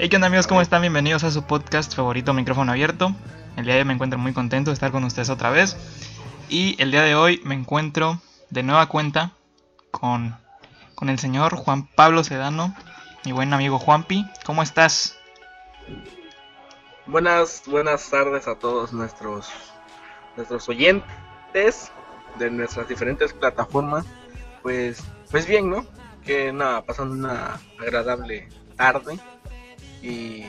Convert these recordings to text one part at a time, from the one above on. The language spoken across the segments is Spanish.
Hey, ¿qué onda amigos? ¿Cómo están? Bienvenidos a su podcast favorito Micrófono Abierto. El día de hoy me encuentro muy contento de estar con ustedes otra vez. Y el día de hoy me encuentro de nueva cuenta con, con el señor Juan Pablo Sedano, mi buen amigo Juanpi. ¿Cómo estás? Buenas, buenas tardes a todos nuestros, nuestros oyentes de nuestras diferentes plataformas. Pues, pues bien, ¿no? Que nada, pasando una agradable tarde y,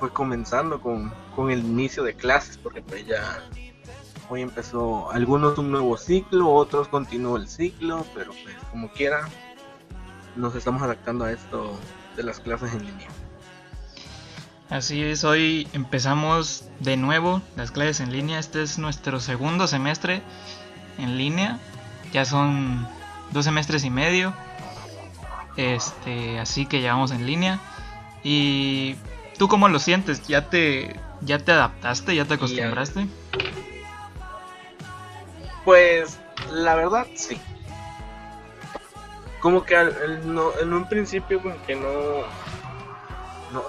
fue comenzando con, con, el inicio de clases porque pues ya hoy empezó algunos un nuevo ciclo, otros continuó el ciclo, pero pues como quiera nos estamos adaptando a esto de las clases en línea. Así es, hoy empezamos de nuevo las clases en línea. Este es nuestro segundo semestre en línea. Ya son dos semestres y medio. Este, así que ya vamos en línea. ¿Y tú cómo lo sientes? ¿Ya te, ya te adaptaste? ¿Ya te acostumbraste? Pues la verdad sí. Como que en un principio como que no,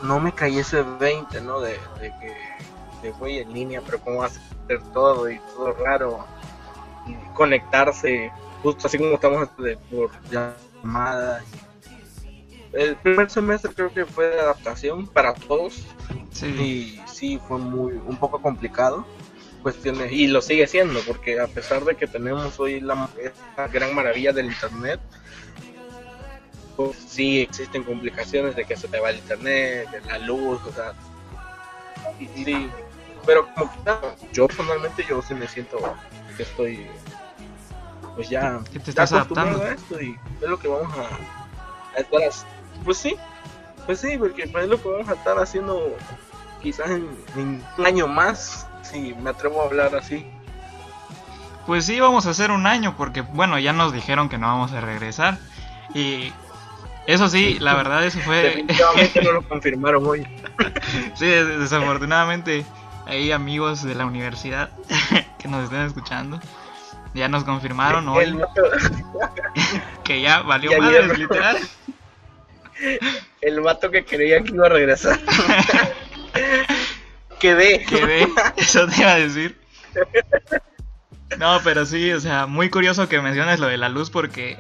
no, me caí ese 20, ¿no? De, que, voy en línea, pero cómo va a hacer todo y todo raro. Y conectarse, justo así como estamos de, por llamadas el primer semestre creo que fue de adaptación para todos. Sí. Y sí, fue muy un poco complicado. Cuestiones, y lo sigue siendo, porque a pesar de que tenemos hoy la, gran maravilla del internet, pues sí existen complicaciones de que se te va el internet, de la luz, o sea. sí, pero como que yo personalmente yo sí me siento que estoy pues ya, que te estás adaptando a esto y es lo que vamos a, a estar pues sí, pues sí, porque es lo a estar haciendo quizás en, un año más, si me atrevo a hablar así. Pues sí, vamos a hacer un año, porque bueno, ya nos dijeron que no vamos a regresar. Y eso sí, la verdad, eso fue. Definitivamente no lo confirmaron hoy. sí, desafortunadamente, hay amigos de la universidad que nos están escuchando. Ya nos confirmaron hoy que ya valió madre, literal el vato que creía que iba a regresar. Quedé. Quedé, eso te iba a decir. No, pero sí, o sea, muy curioso que menciones lo de la luz porque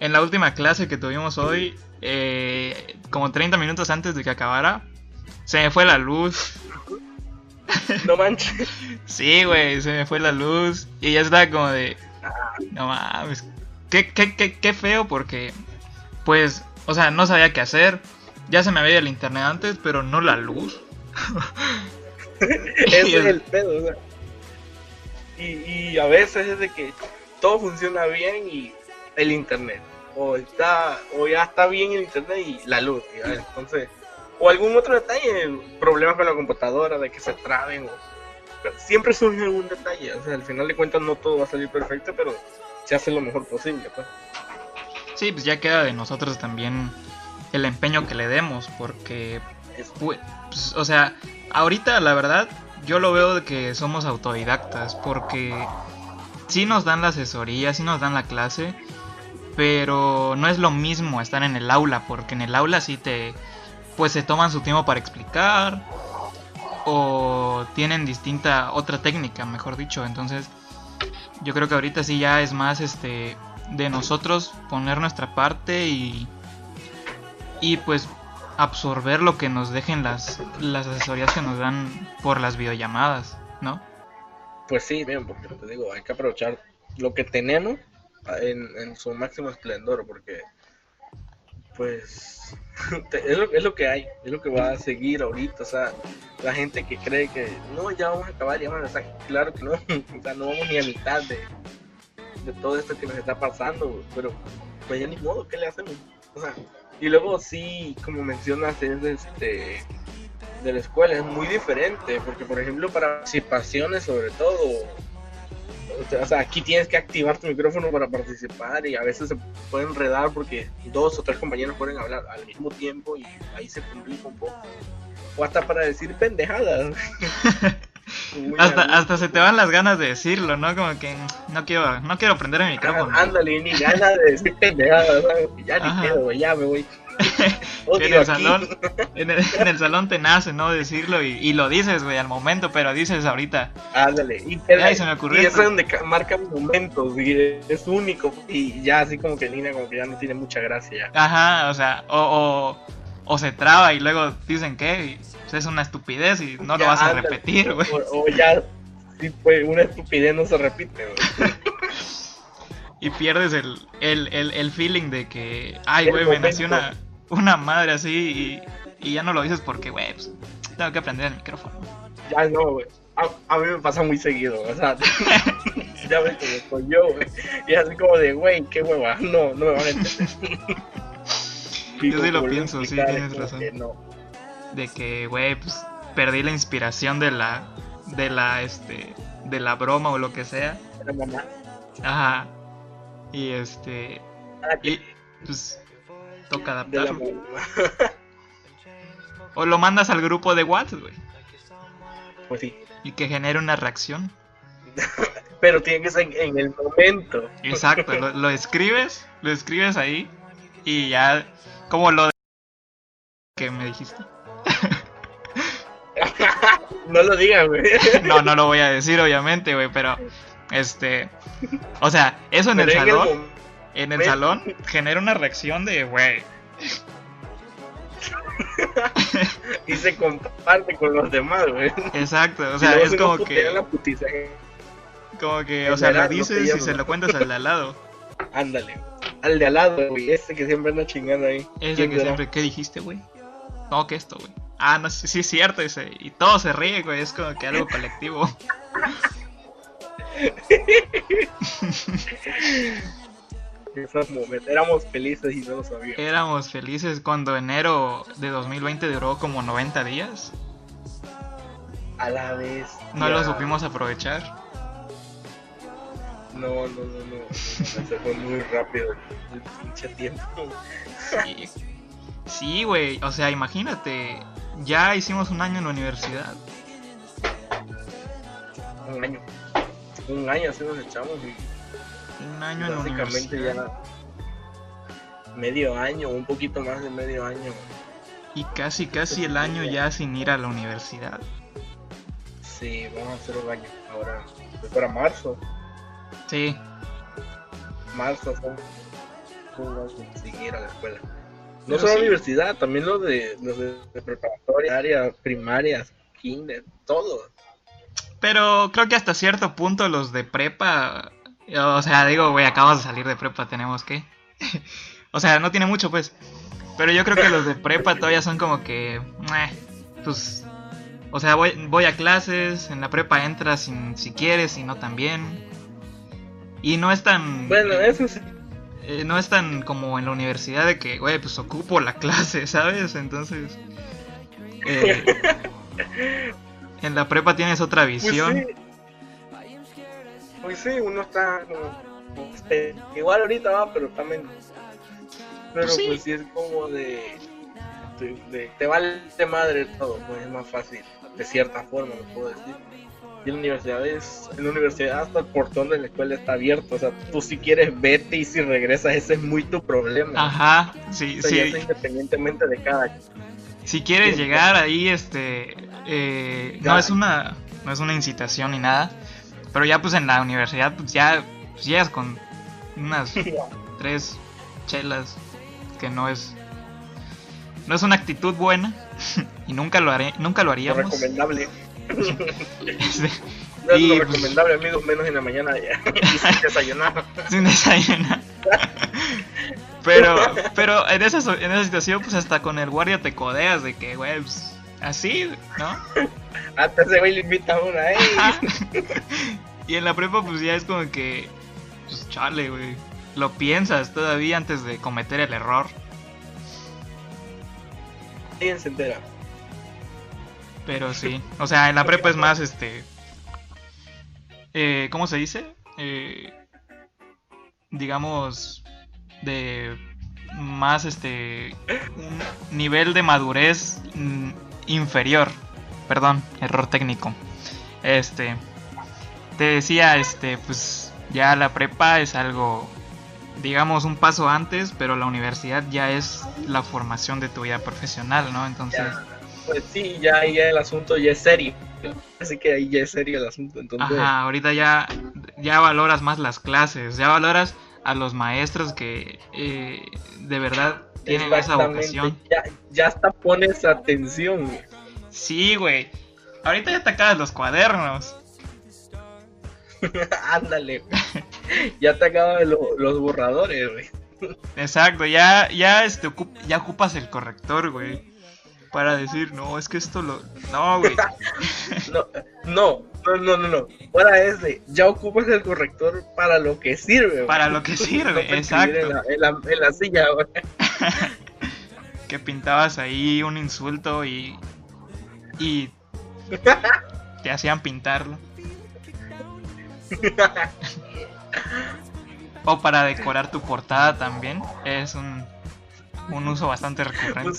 en la última clase que tuvimos hoy, eh, como 30 minutos antes de que acabara, se me fue la luz. No manches. Sí, güey, se me fue la luz y ya está como de... No mames. Qué, qué, qué, qué feo porque, pues, o sea, no sabía qué hacer. Ya se me había el internet antes, pero no la luz. Ese es el pedo, o sea. y, a veces es de que todo funciona bien y el internet. O está, o ya está bien el internet y la luz. entonces, o algún otro detalle, problemas con la computadora, de que se traben. siempre surge algún detalle. O sea, al final de cuentas no todo va a salir perfecto, pero se hace lo mejor posible. Pues. Sí, pues ya queda de nosotros también el empeño que le demos, porque, pues, o sea, ahorita la verdad yo lo veo de que somos autodidactas, porque sí nos dan la asesoría, sí nos dan la clase, pero no es lo mismo estar en el aula, porque en el aula sí te, pues se toman su tiempo para explicar, o tienen distinta, otra técnica, mejor dicho, entonces yo creo que ahorita sí ya es más este de nosotros poner nuestra parte y, y pues absorber lo que nos dejen las, las asesorías que nos dan por las videollamadas, ¿no? Pues sí, bien, porque te digo, hay que aprovechar lo que tenemos en, su máximo esplendor, porque pues es, lo, es lo que hay, es lo que va a seguir ahorita, o sea, la gente que cree que no, ya vamos a acabar, ya vamos claro que no, o sea, no vamos ni a mitad de, de todo esto que nos está pasando, pero pues ya ni modo, ¿qué le hacemos? O sea, y luego sí, como mencionas, es este de la escuela, es muy diferente, porque por ejemplo para participaciones sobre todo, o sea, aquí tienes que activar tu micrófono para participar y a veces se puede enredar porque dos o tres compañeros pueden hablar al mismo tiempo y ahí se complica un poco. O hasta para decir pendejadas. hasta, hasta se te van las ganas de decirlo, ¿no? Como que no quiero, no quiero prender el micrófono. ándale, ni ganas de decir pendejadas, ya ni quiero, ya me voy. en el salón, en el, salón te nace, ¿no? Decirlo y, lo dices, güey, al momento, pero dices ahorita. Ándale, y, se me ocurrió y eso es donde marca momentos, y es único, y ya así como que línea como que ya no tiene mucha gracia. Ajá, o sea, o, o, se traba y luego dicen que pues, es una estupidez y no lo vas a repetir, güey. O, ya, sí, pues una estupidez no se repite, güey. y pierdes el, el, el, el, feeling de que, ay, güey, me nació una, una madre así y, y ya no lo dices porque, güey, pues, tengo que aprender el micrófono. Ya no, güey. A, mí me pasa muy seguido, o sea, ya ves que yo, güey. Y así como de, güey, qué hueva, no, no me van a entender. yo sí lo pienso, sí, tienes razón. De que, güey, pues perdí la inspiración de la, de la, este, de la broma o lo que sea. De la mamá. Ajá. Y este. Ah, y pues toca adaptarlo. o lo mandas al grupo de WhatsApp, güey. Pues sí. Y que genere una reacción. Pero tiene que ser en el momento. Exacto, lo, escribes, lo escribes ahí y ya como lo de que me dijiste. no lo digas, güey. no, no lo voy a decir, obviamente, güey, pero este, o sea, eso en el salón, en el salón genera una reacción de, güey. y se comparte con los demás, güey. Exacto, o sea, es como que como que, o sea, lo dices y se lo cuentas al de al lado. Ándale, al de al lado, güey, ese que siempre anda chingando ahí. Ese que siempre, ¿qué dijiste, güey? No, que esto, güey. Ah, no, sí, sí es cierto ese. Y todo se ríe, güey, es como que algo colectivo. Éramos felices y no lo sabíamos. Éramos felices cuando enero de 2020 duró como 90 días. A la vez. No lo supimos aprovechar. No, no, no, no. Se fue muy rápido pinche tiempo. Sí. Sí, güey. O sea, imagínate. Ya hicimos un año en la universidad. Un año un año así nos echamos y un año en básicamente ya medio año, un poquito más de medio año. Y casi casi el año ya sin ir a la universidad. Sí, vamos a hacer un año ahora, para marzo. Sí. Marzo son sin ir a la escuela. No solo la universidad, también lo de los de, de preparatoria, primarias, kinder, todo. Pero creo que hasta cierto punto los de prepa. O sea, digo, güey, acabas de salir de prepa, tenemos que. o sea, no tiene mucho, pues. Pero yo creo que los de prepa todavía son como que. pues. O sea, voy, voy a clases, en la prepa entras sin, si quieres y no también. Y no es tan. Bueno, eso sí. Eh, no es tan como en la universidad de que, güey, pues ocupo la clase, ¿sabes? Entonces. Eh, en la prepa tienes otra pues visión. Pues sí, uno está este, igual ahorita va, pero también. Pero pues sí, pues es como de, Te vale de madre todo, pues es más fácil, de cierta forma, lo puedo decir. Y en la universidad es, en la universidad hasta el portón de la escuela está abierto, o sea, tú si quieres vete y si regresas, ese es muy tu problema. Ajá, sí, sí. independientemente de cada si quieres llegar ahí, este, eh, no es una, no es una incitación ni nada, pero ya pues en la universidad pues ya pues, llegas con unas tres chelas que no es, no es una actitud buena y nunca lo haré, nunca lo haríamos. recomendable. Este, no es lo pues, recomendable, amigos, menos en la mañana ya. sin desayunar. sin desayunar. Pero, pero en esa, en esa situación, pues hasta con el guardia te codeas de que, güey, pues, así, ¿no? Hasta ese güey le invita a una, ¿eh? y en la prepa, pues ya es como que, pues chale, güey. Lo piensas todavía antes de cometer el error. ¿Quién se entera? Pero sí, o sea, en la prepa es más, este... Eh, ¿Cómo se dice? Eh, digamos de más este un nivel de madurez mm, inferior. Perdón, error técnico. Este te decía, este, pues ya la prepa es algo digamos, un paso antes, pero la universidad ya es la formación de tu vida profesional, ¿no? Entonces... pues sí, ya, ya el asunto ya es serio. Así que ahí ya es serio el asunto. Entonces... Ajá, ahorita ya, ya valoras más las clases, ya valoras a los maestros que eh, de verdad tienen esa vocación. Ya, ya hasta pones atención. Sí, güey. Ahorita ya te acabas los cuadernos. Ándale. ya te acaban los borradores, güey. Exacto, ya, ya, este, ya ocupas el corrector, güey. Para decir, no, es que esto lo. No, güey. no, no, no, no, no. Para ese, ya ocupas el corrector para lo que sirve, güey. Para lo que sirve, exacto. En la, en la silla, güey. que pintabas ahí un insulto y. Y. Te hacían pintarlo. o para decorar tu portada también. Es un, un uso bastante recurrente.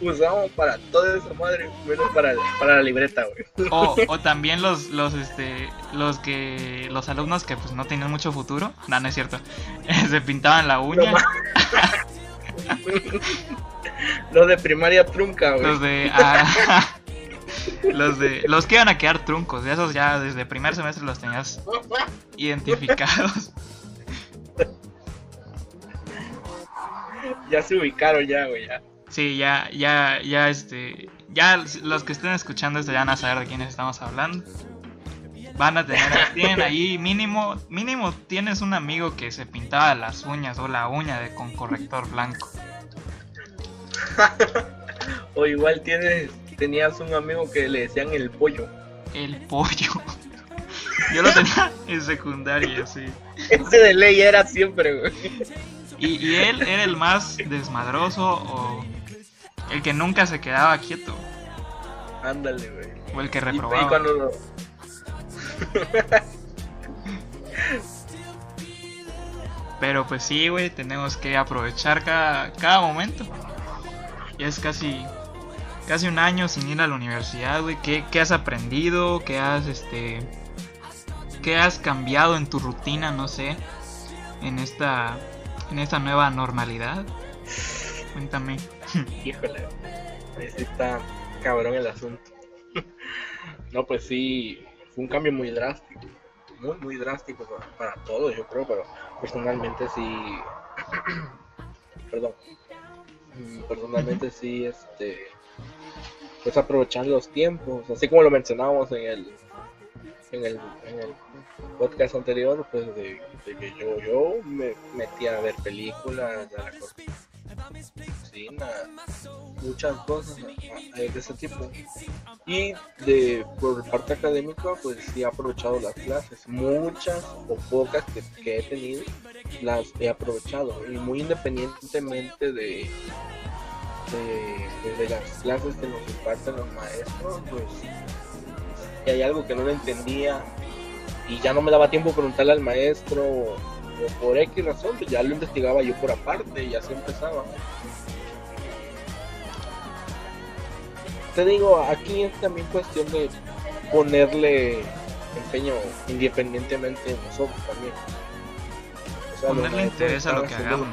Usamos para toda esa madre, menos para, para la libreta, güey. O, o también los, los, este, los que, los alumnos que pues no tenían mucho futuro. No, no es cierto. Se pintaban la uña. los de primaria trunca, güey. Los de... Ah, los de los que iban a quedar truncos, de esos ya desde primer semestre los tenías identificados. Ya se ubicaron ya, güey, ya. Sí, ya, ya, ya, este, ya los que estén escuchando esto ya van a saber de quiénes estamos hablando. Van a tener, tienen ahí mínimo, mínimo tienes un amigo que se pintaba las uñas o la uña de con corrector blanco. o igual tienes tenías un amigo que le decían el pollo. El pollo. Yo lo tenía en secundaria, sí. Ese de ley era siempre, güey. Y, él era el más desmadroso o el que nunca se quedaba quieto. Ándale, güey. O el que reprobaba. Y, cuando lo... Pero pues sí, güey, tenemos que aprovechar cada, cada momento. Ya es casi casi un año sin ir a la universidad, güey. ¿Qué, has aprendido? ¿Qué has, este... ¿Qué has cambiado en tu rutina, no sé? En esta... En esta nueva normalidad. Cuéntame. Híjole. está cabrón el asunto. no, pues sí. Fue un cambio muy drástico. Muy, muy drástico para, para todos, yo creo. Pero personalmente sí... Perdón mm, personalmente sí este pues aprovechar los tiempos, así como lo mencionábamos en el en el, podcast anterior, pues de, que yo, yo me metía a ver películas, a la muchas cosas de ese tipo. Y de por parte académica, pues sí he aprovechado las clases, muchas o pocas que, que he tenido, las he aprovechado, y muy independientemente de de, las clases que nos imparten los maestros, pues si hay algo que no lo entendía y ya no me daba tiempo preguntarle al maestro o, por X razón, pues ya lo investigaba yo por aparte y así empezaba. Te digo, aquí es también cuestión de ponerle empeño independientemente de nosotros también. ponerle interés a lo que hagamos.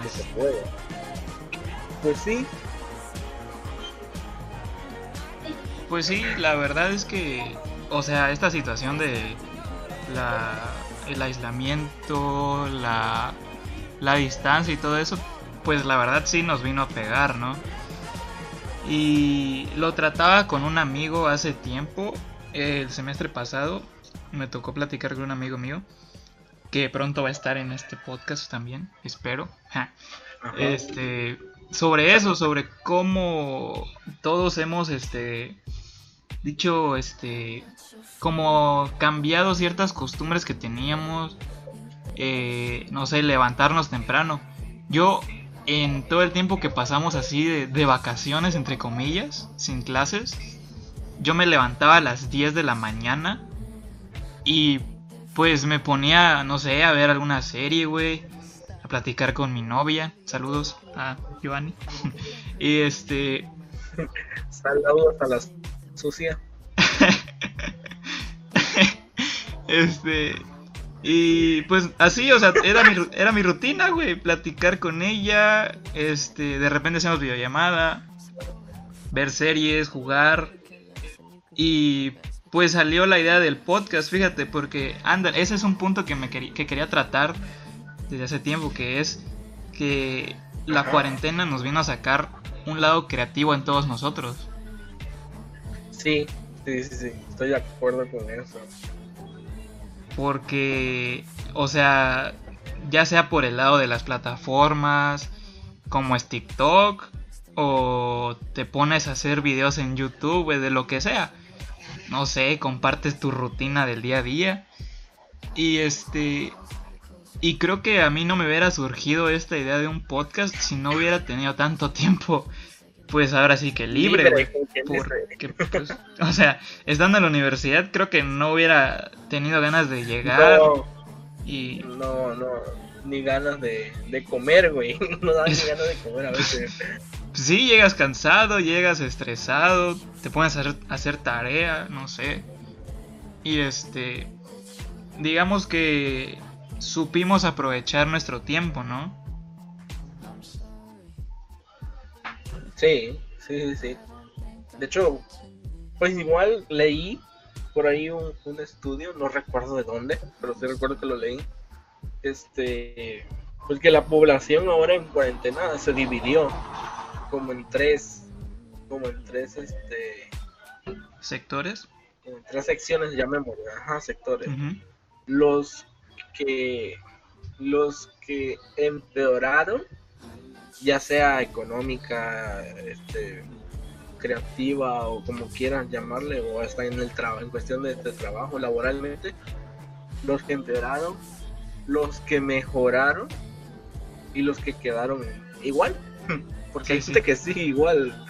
Pues sí, Pues sí, la verdad es que, o sea, esta situación de la, el aislamiento, la, la distancia y todo eso, pues la verdad sí nos vino a pegar, ¿no? Y lo trataba con un amigo hace tiempo, el semestre pasado, me tocó platicar con un amigo mío, que pronto va a estar en este podcast también, espero. Este, sobre eso, sobre cómo todos hemos este dicho este como cambiado ciertas costumbres que teníamos eh, no sé levantarnos temprano yo en todo el tiempo que pasamos así de, de, vacaciones entre comillas sin clases yo me levantaba a las 10 de la mañana y pues me ponía no sé a ver alguna serie güey a platicar con mi novia saludos a Giovanni y este saludos a las sucia. este. Y pues así, o sea, era mi, era mi rutina, güey, platicar con ella, este, de repente hacíamos videollamada, ver series, jugar. Y pues salió la idea del podcast, fíjate, porque anda, ese es un punto que me que quería tratar desde hace tiempo, que es que la cuarentena nos vino a sacar un lado creativo en todos nosotros. Sí, sí, sí, sí, estoy de acuerdo con eso. Porque, o sea, ya sea por el lado de las plataformas, como es TikTok, o te pones a hacer videos en YouTube, de lo que sea. No sé, compartes tu rutina del día a día. Y este, y creo que a mí no me hubiera surgido esta idea de un podcast si no hubiera tenido tanto tiempo, pues ahora sí que libre, güey. Pues, o sea, estando en la universidad creo que no hubiera tenido ganas de llegar. No, y... no, no, ni ganas de, de comer, güey. No da ni ganas de comer a veces. sí, llegas cansado, llegas estresado, te pones a hacer, a hacer tarea, no sé. Y este, digamos que supimos aprovechar nuestro tiempo, ¿no? Sí, sí, sí, De hecho, pues igual leí por ahí un, estudio, no recuerdo de dónde, pero sí recuerdo que lo leí. Este, pues que la población ahora en cuarentena se dividió como en tres, como en tres, este, sectores. En tres secciones, llamémoslo, ajá, sectores. Los que los que empeoraron, ya sea económica, este, creativa o como quieran llamarle, o hasta en el trabajo, en cuestión de, trabajo laboralmente, los que empeoraron, los que mejoraron y los que quedaron igual, porque hay gente que sí igual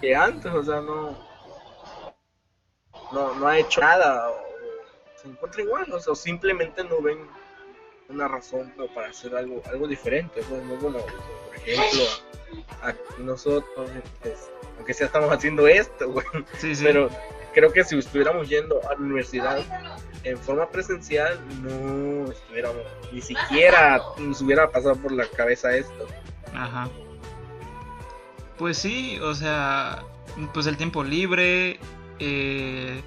que antes, o sea, no, no, no ha hecho nada, o se encuentra igual, o sea, simplemente no ven una razón para hacer algo algo diferente pues no como por ejemplo a, nosotros pues, aunque sea estamos haciendo esto güey. Pero creo que si estuviéramos yendo a la universidad en forma presencial no estuviéramos ni siquiera nos hubiera pasado por la cabeza esto. Ajá. Pues sí o sea pues el tiempo libre eh,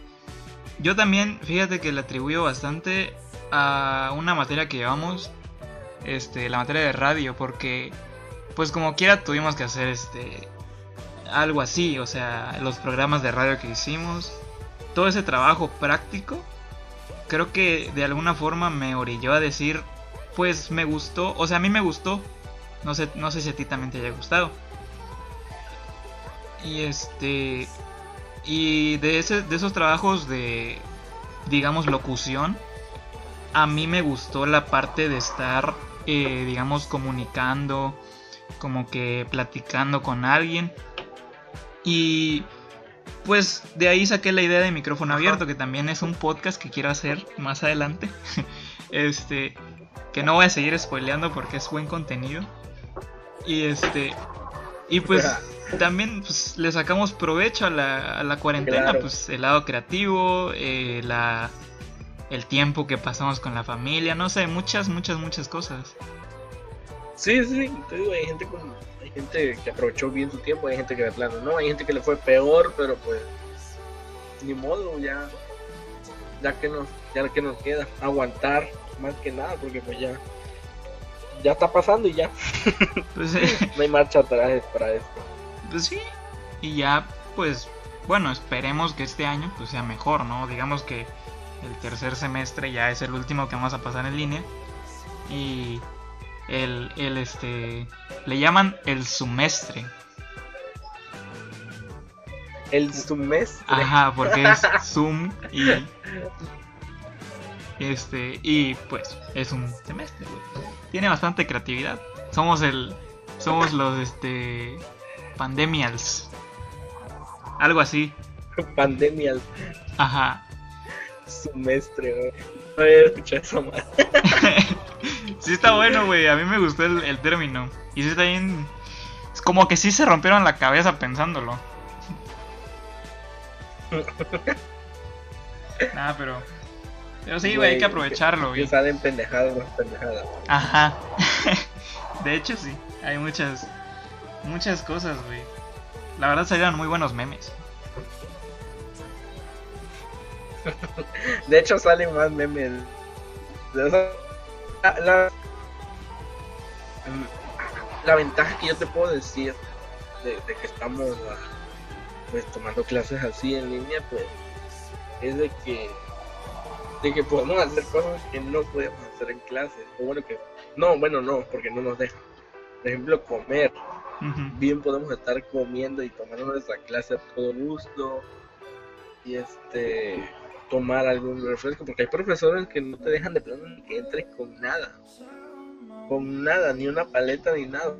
yo también fíjate que le atribuyo bastante a una materia que llevamos, este, la materia de radio, porque pues como quiera tuvimos que hacer este algo así, o sea, los programas de radio que hicimos, todo ese trabajo práctico, creo que de alguna forma me orilló a decir, pues me gustó, o sea, a mí me gustó, no sé, no sé si a ti también te haya gustado. Y este y de ese de esos trabajos de digamos locución, a mí me gustó la parte de estar, eh, digamos, comunicando, como que platicando con alguien. Y pues de ahí saqué la idea de micrófono abierto, que también es un podcast que quiero hacer más adelante. este, que no voy a seguir spoileando porque es buen contenido. Y este, y pues también pues, le sacamos provecho a la, a la cuarentena, pues el lado creativo, eh, la el tiempo que pasamos con la familia, no sé, muchas, muchas, muchas cosas. Sí, sí, te digo, hay gente hay gente que aprovechó bien su tiempo, hay gente que de plano no, hay gente que le fue peor, pero pues ni modo, ya ya que nos ya que nos queda aguantar más que nada, porque pues ya ya está pasando y ya. Pues, no hay marcha atrás para esto. Pues sí, y ya pues bueno, esperemos que este año pues sea mejor, ¿no? Digamos que el tercer semestre ya es el último que vamos a pasar en línea. Y el, el este le llaman el semestre. El semestre. Ajá, porque es Zoom y este y pues es un semestre. Tiene bastante creatividad. Somos el somos los este pandemials. Algo así. Pandemials. Ajá semestre, güey. No había escuchado eso más. sí está bueno, güey. A mí me gustó el, término. Y sí está bien... Es como que sí se rompieron la cabeza pensándolo. Nada, pero... Pero sí, güey, hay que aprovecharlo, güey. Salen pendejadas, más pendejadas. Ajá. de hecho, sí. Hay muchas, muchas cosas, güey. La verdad salieron muy buenos memes. de hecho, salen más memes. La, la, la, ventaja que yo te puedo decir de, de que estamos ah, pues tomando clases así en línea, pues es de que de que podemos hacer cosas que no podemos hacer en clase. O bueno que no, bueno no, porque no nos dejan. Por ejemplo, comer. Bien podemos estar comiendo y tomando nuestra clase a todo gusto. Y este tomar algún refresco, porque hay profesores que no te dejan de plano ni que entres con nada. Con nada, ni una paleta ni nada.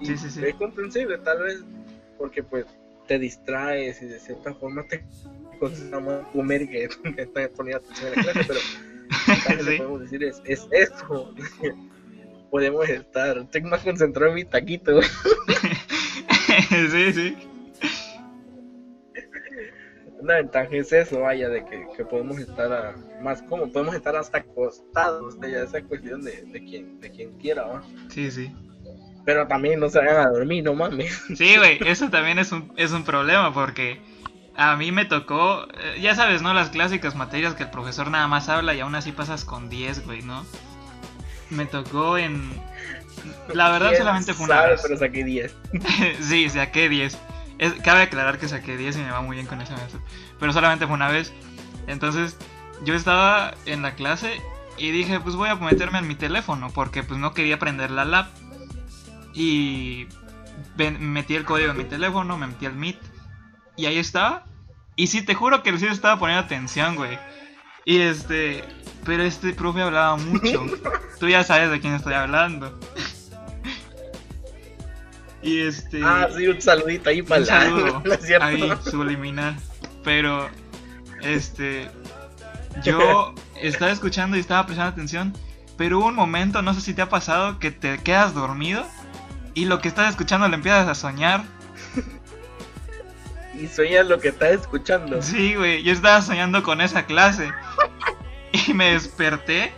Y sí, sí, sí. es comprensible, tal vez, porque pues te distraes y de cierta forma te concentras más comer que, que poniendo atención en la clase, pero lo que podemos decir es, es eso. podemos estar, estoy más concentrado en mi taquito. sí, sí. Una ventaja es eso, vaya, de que, podemos estar más como podemos estar hasta acostados, de ya esa cuestión de, de, quien, de quien quiera, ¿va? Sí, sí. Pero también no se vayan a dormir, no mames. Sí, güey, eso también es un, es un problema porque a mí me tocó, eh, ya sabes, ¿no? Las clásicas materias que el profesor nada más habla y aún así pasas con 10, güey, ¿no? Me tocó en... La verdad solamente fue una vez. pero saqué 10. sí, saqué 10. Cabe aclarar que saqué 10 y me va muy bien con ese maestro. Pero solamente fue una vez. Entonces, yo estaba en la clase y dije, pues voy a meterme en mi teléfono porque pues no quería prender la lap. Y metí el código en mi teléfono, me metí al Meet. Y ahí estaba. Y sí, te juro que el sí estaba poniendo atención, güey. Y este. Pero este profe hablaba mucho. Tú ya sabes de quién estoy hablando. Y este. Ah, sí, un saludito ahí para saludo. ahí, subliminal. Pero. Este. Yo estaba escuchando y estaba prestando atención. Pero hubo un momento, no sé si te ha pasado, que te quedas dormido y lo que estás escuchando le empiezas a soñar. y sueñas lo que estás escuchando. Sí, güey, yo estaba soñando con esa clase. y me desperté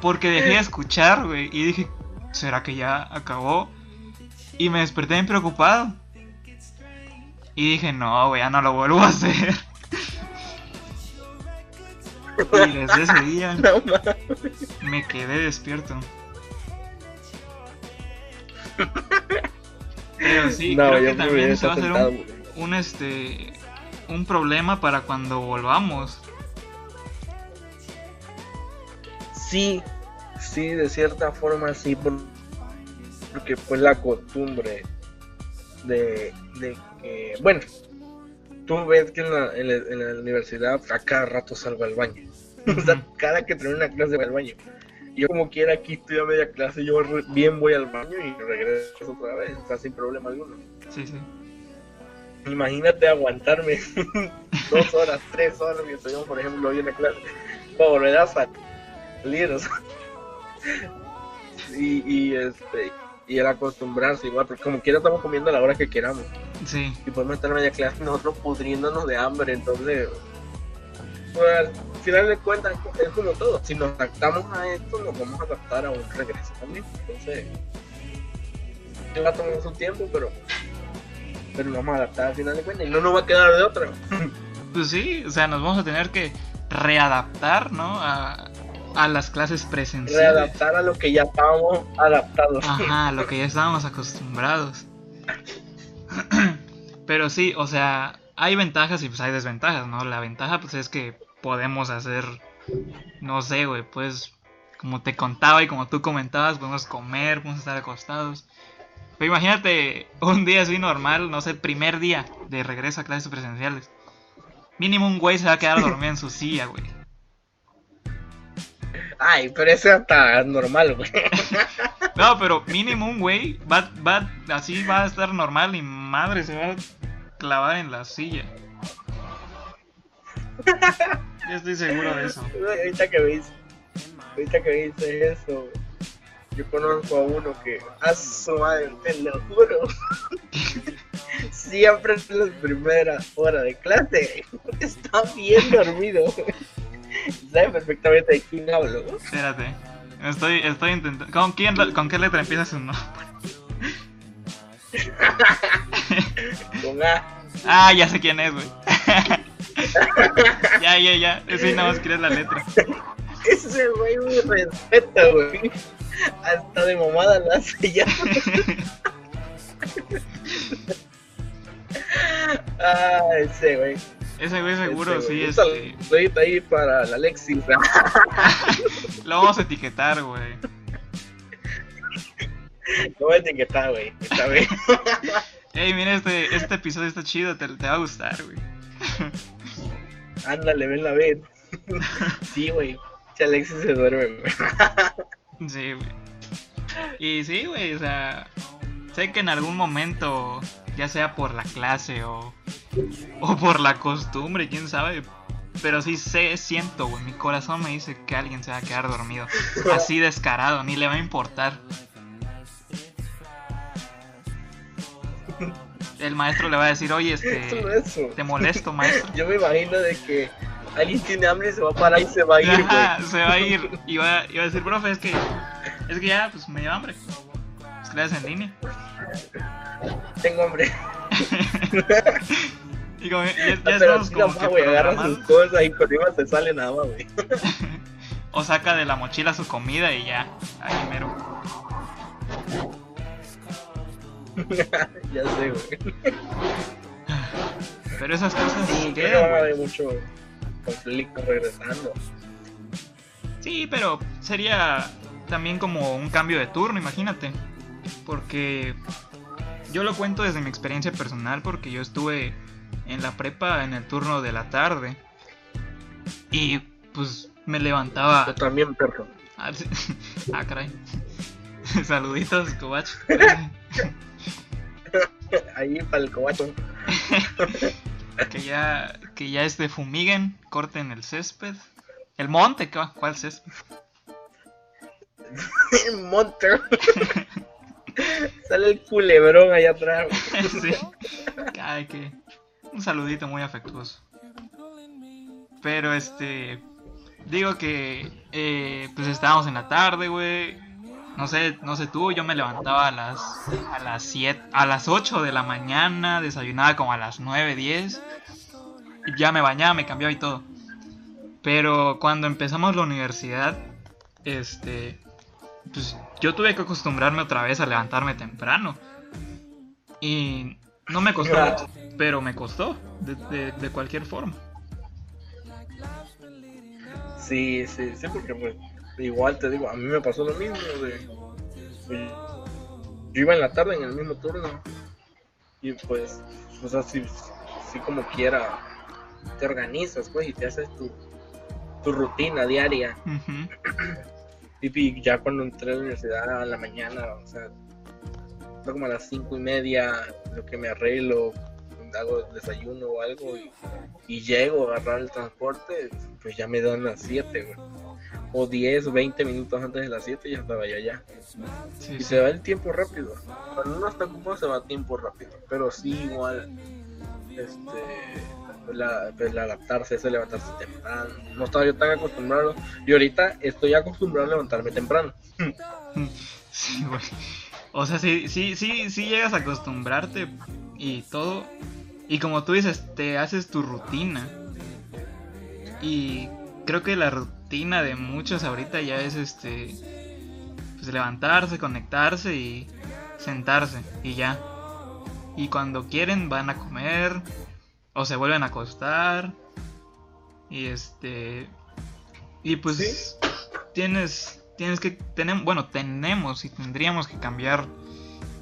porque dejé de escuchar, güey. Y dije, ¿será que ya acabó? Y me desperté bien preocupado. Y dije, no, güey, ya no lo vuelvo a hacer. y desde ese día me quedé despierto. Pero sí, creo que también se va a hacer un, este un problema para cuando volvamos. Sí, sí, de cierta forma sí, porque pues la costumbre de, que, bueno, tú ves que en la, en la, universidad a cada rato salgo al baño. o sea, cada que termino una clase voy al baño yo como quiera aquí estoy a media clase, yo bien voy al baño y regreso otra vez, o sea, sin problema alguno. Sí, sí. Imagínate aguantarme dos horas, tres horas mientras yo, por ejemplo, voy en la clase para volver a salir, o sea. y, y este y el acostumbrarse igual, porque como quiera estamos comiendo a la hora que queramos. Sí. Y podemos estar a media clase nosotros pudriéndonos de hambre, entonces pues, al final de cuentas es como todo. Si nos adaptamos a esto, nos vamos a adaptar a un regreso también. Entonces, va a tomar su tiempo, pero, pero nos vamos a adaptar al final de cuentas y no nos va a quedar de otra. Pues sí, o sea, nos vamos a tener que readaptar, ¿no? A, a las clases presenciales. Readaptar a lo que ya estábamos adaptados. Ajá, a lo que ya estábamos acostumbrados. Pero sí, o sea, hay ventajas y pues hay desventajas, ¿no? La ventaja pues es que podemos hacer, no sé, güey, pues como te contaba y como tú comentabas, podemos comer, podemos estar acostados. Pero imagínate un día así normal, no sé, primer día de regreso a clases presenciales. Mínimo un güey se va a quedar dormido en su silla, güey. Ay, pero eso está normal, güey. No, pero mínimo un güey va, va, así va a estar normal y madre se va a clavar en la silla. Yo estoy seguro de eso. Ahorita que me ahorita que dice eso, yo conozco a uno que a su madre, te lo juro. Siempre en las primeras horas de clase está bien dormido. Sabe perfectamente de quién hablo. Espérate. Estoy, estoy intentando. ¿Con, quién, ¿Con qué letra empieza su nombre? Con A. Ah, ya sé quién es, güey. ya, ya, ya. Sí, nada más quieres la letra. Ese güey me respeta, güey. Hasta de mamada la hace ya. ah, ese güey. Ese güey seguro, Ese, sí. Un este. saludito ahí para la Alexis. Lo vamos a etiquetar, güey. No voy a etiquetar, güey. Está bien. Ey, mira, este, este episodio está chido, te, te va a gustar, güey. Ándale, ven la vez. sí, güey. Si Alexis se duerme, güey. Sí, güey. Y sí, güey, o sea, sé que en algún momento, ya sea por la clase o, o por la costumbre, quién sabe, pero sí sé, siento, güey, mi corazón me dice que alguien se va a quedar dormido. Así descarado, ni le va a importar. El maestro le va a decir, oye, este, eso. te molesto, maestro. Yo me imagino de que alguien tiene hambre y se va a parar y se va a ir, Ajá, se va a ir y va, y va a decir, profe, es que, es que ya, pues me dio hambre. Es clases en línea. Tengo hambre. y como, ya, ya Pero estamos como que agarra sus cosas y con iba se sale nada más, güey. O saca de la mochila su comida y ya, ahí mero. ya sé, güey. Pero esas cosas Sí, quedan, güey. haber mucho conflicto regresando. Sí, pero sería también como un cambio de turno, imagínate. Porque yo lo cuento desde mi experiencia personal porque yo estuve en la prepa en el turno de la tarde. Y pues me levantaba... Yo también, perro. Ah, sí. Ah, caray. Saluditos, Cobach. Ahí para el cobacho. que ya que ya este fumiguen, corten el césped. El monte. ¿cuál césped? Monter. Sale el culebrón allá atrás. sí. Un saludito muy afectuoso. Pero este digo que eh, pues estábamos en la tarde, güey. No sé, no sé tú, yo me levantaba a las a las 7, a las 8 de la mañana, desayunaba como a las 9, 10 y ya me bañaba, me cambiaba y todo. Pero cuando empezamos la universidad, este pues yo tuve que acostumbrarme otra vez a levantarme temprano. Y no me costó mucho, pero me costó de, de- de cualquier forma. Sí, sí, sí, porque pues igual te digo, a mí me pasó lo mismo. De, pues, yo iba en la tarde en el mismo turno y pues, o sea, si, si como quiera te organizas pues y te haces tu, tu rutina diaria. Y, y ya cuando entré a la universidad a la mañana, o sea, como a las cinco y media, lo que me arreglo, hago desayuno o algo y, y llego a agarrar el transporte, pues ya me dan las 7, güey. O 10 o 20 minutos antes de las 7 ya estaba yo allá. Sí, Y sí. se va el tiempo rápido. Cuando uno está ocupado se va el tiempo rápido. Pero sí, igual, este, la, pues, el adaptarse, ese levantarse temprano. No estaba yo tan acostumbrado. Y ahorita estoy acostumbrado a levantarme temprano. Sí, güey. O sea, sí, sí, sí, sí llegas a acostumbrarte y todo. Y como tú dices, te haces tu rutina. Y creo que la rutina de muchos ahorita ya es este. Pues levantarse, conectarse y sentarse. Y ya. Y cuando quieren van a comer. O se vuelven a acostar. Y este. Y pues Sí. tienes. Tienes que. Tenemos, bueno, tenemos y tendríamos que cambiar.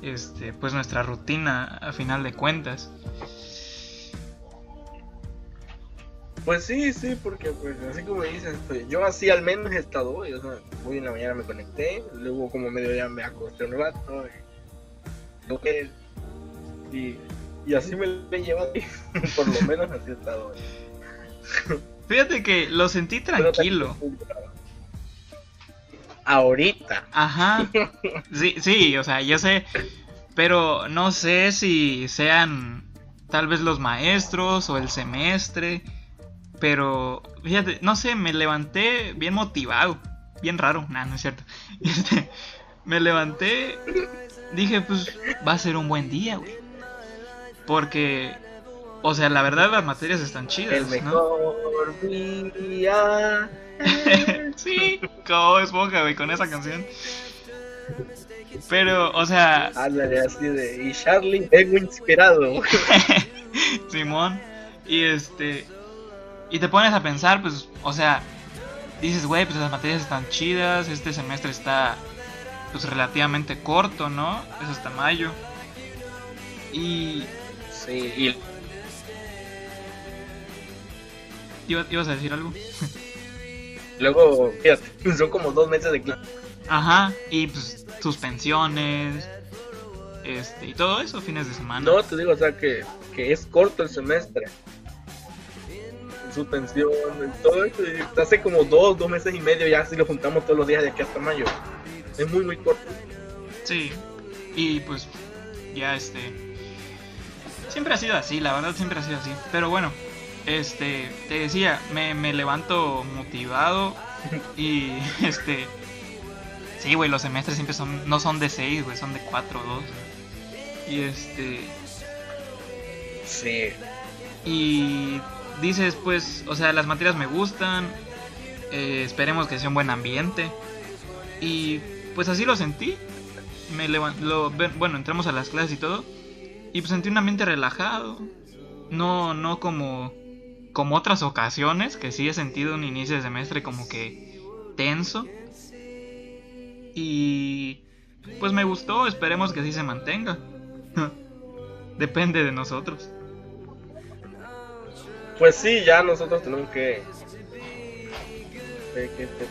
Este. Pues nuestra rutina a final de cuentas. Pues sí, sí, porque pues así como dices, pues, yo así al menos he estado hoy, o sea, hoy en la mañana me conecté, luego como medio ya me acosté un rato, y, lo que- y, y así me lo he llevado, por lo menos así he estado hoy. Fíjate que lo sentí tranquilo. Ahorita. Ajá. Sí, sí, o sea, yo sé. Pero no sé si sean tal vez los maestros o el semestre. Pero, fíjate, no sé, me levanté bien motivado. Bien raro, nah, no es cierto. Este, me levanté, dije, pues va a ser un buen día, güey. Porque, o sea, la verdad las materias están chidas. El mejor día. sí, como esponja, güey, con esa canción. Pero, o sea. Ándale así de. Y Charlie, vengo inspirado. Simón. Y este. Y te pones a pensar, pues, o sea, dices, güey, pues las materias están chidas, este semestre está, pues, relativamente corto, ¿no? Es hasta mayo. Y. Y. ¿Ibas a decir algo? Luego, fíjate, son como dos meses de clase. Ajá, y pues suspensiones, este, y todo eso, fines de semana. No, te digo, o sea, que, que es corto el semestre. Suspensión, todo eso, y hace como dos, dos meses y medio ya si lo juntamos todos los días de aquí hasta mayo. Es muy, muy corto. Sí, y pues ya este... Siempre ha sido así, la verdad siempre ha sido así. Pero bueno, este, te decía, me, me levanto motivado y este... Sí, güey, los semestres siempre son, no son de 6, güey, son de 4 o 2. Y este... Sí. Y dices, pues, o sea, las materias me gustan, eh, esperemos que sea un buen ambiente. Y pues así lo sentí. Me lo, bueno, entramos a las clases y todo. Y pues sentí un ambiente relajado. No, no como, como otras ocasiones, que sí he sentido un inicio de semestre como que tenso. Y pues me gustó, esperemos que así se mantenga. Depende de nosotros. Pues sí, ya nosotros tenemos que...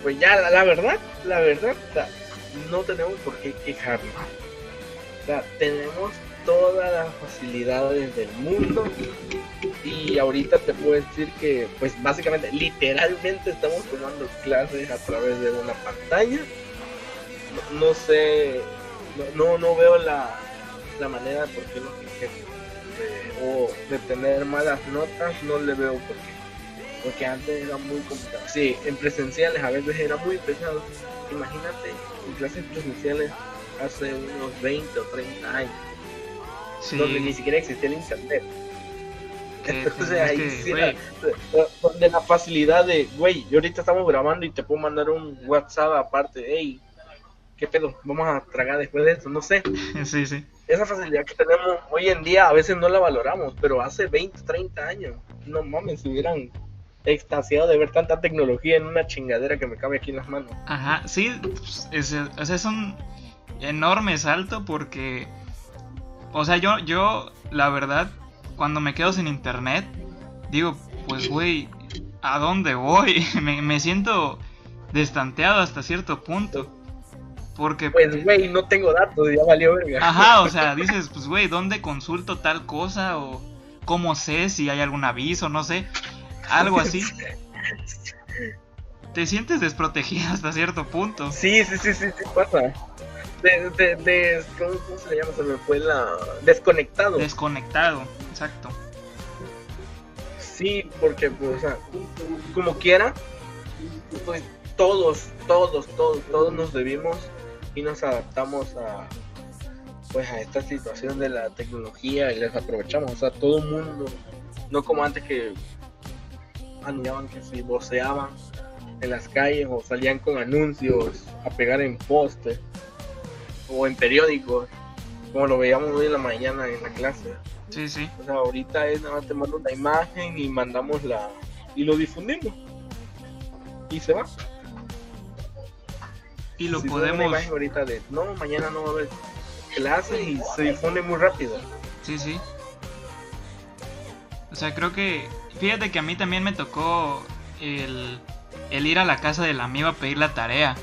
pues ya, la, verdad, la verdad, no tenemos por qué quejarnos. O sea, tenemos todas las facilidades del mundo. Y ahorita te puedo decir que pues básicamente literalmente estamos tomando clases a través de una pantalla. No, sé no, no veo la, la manera por qué o de tener malas notas no le veo por qué. Porque antes era muy complicado. Sí en presenciales a veces era muy pesado. Imagínate en clases presenciales hace unos 20 o 30 años donde ni siquiera existía el internet. Entonces ahí sí de la facilidad de, güey, yo ahorita estamos grabando y te puedo mandar un WhatsApp aparte, hey, ¿qué pedo? Vamos a tragar después de esto, no sé. Sí, sí. Esa facilidad que tenemos hoy en día a veces no la valoramos, pero hace 20, 30 años, no mames, si hubieran extasiado de ver tanta tecnología en una chingadera que me cabe aquí en las manos. Ajá, sí, es, o sea, es un enorme salto porque o sea, yo, yo, la verdad, cuando me quedo sin internet, digo, pues, güey, ¿a dónde voy? me, siento destanteado hasta cierto punto. Porque... Pues, güey, no tengo datos, ya valió verga. Ajá, o sea, dices, pues, güey, ¿dónde consulto tal cosa? O cómo sé si hay algún aviso, no sé. Algo así. Te sientes desprotegido hasta cierto punto. Sí, sí, sí, sí, sí pasa de, de, ¿cómo, se llama? Se me fue la... Desconectado. Desconectado, exacto. Sí, porque, pues, o sea, como quiera, pues todos, todos, todos, todos nos debimos y nos adaptamos a pues a esta situación de la tecnología y les aprovechamos, o sea, todo el mundo, no como antes que anunciaban que si voceaban en las calles o salían con anuncios a pegar en postes o en periódicos, como lo veíamos hoy en la mañana en la clase. Sí, sí. O sea, ahorita es nada más te mando una imagen y mandamos la y lo difundimos. Y se va. Y lo podemos. Ahorita de no, mañana no va a haber clases y se difunde muy rápido. Sí, sí. O sea, creo que. Fíjate que a mí también me tocó el, el ir a la casa del amigo a pedir la tarea.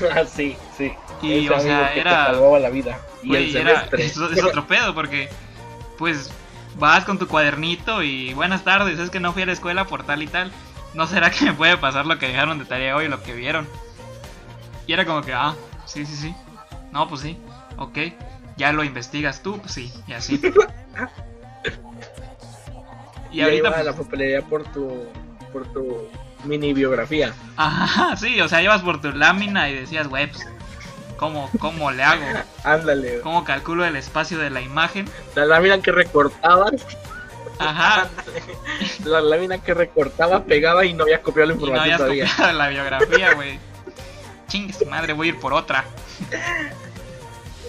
Ah, sí, sí. Y, o sea, era. la vida. Y era, es, otro pedo, porque, pues, vas con tu cuadernito y buenas tardes, es que no fui a la escuela por tal y tal. ¿No será que me puede pasar lo que dejaron de tarea hoy, lo que vieron? Y era como que, ah, sí, sí, sí. No, pues sí, ok. Ya lo investigas tú, pues sí, y así. Y, ahorita pues, la papelería por tu por tu mini biografía. Ajá, sí, o sea, ibas por tu lámina y decías, güey, pues, ¿cómo, ¿cómo le hago? Ándale. ¿Cómo calculo el espacio de la imagen? La lámina que recortabas. Ajá. La lámina que recortaba, pegaba y no habías copiado la información. Y no habías copiado la biografía, güey. Chingue madre, voy a ir por otra.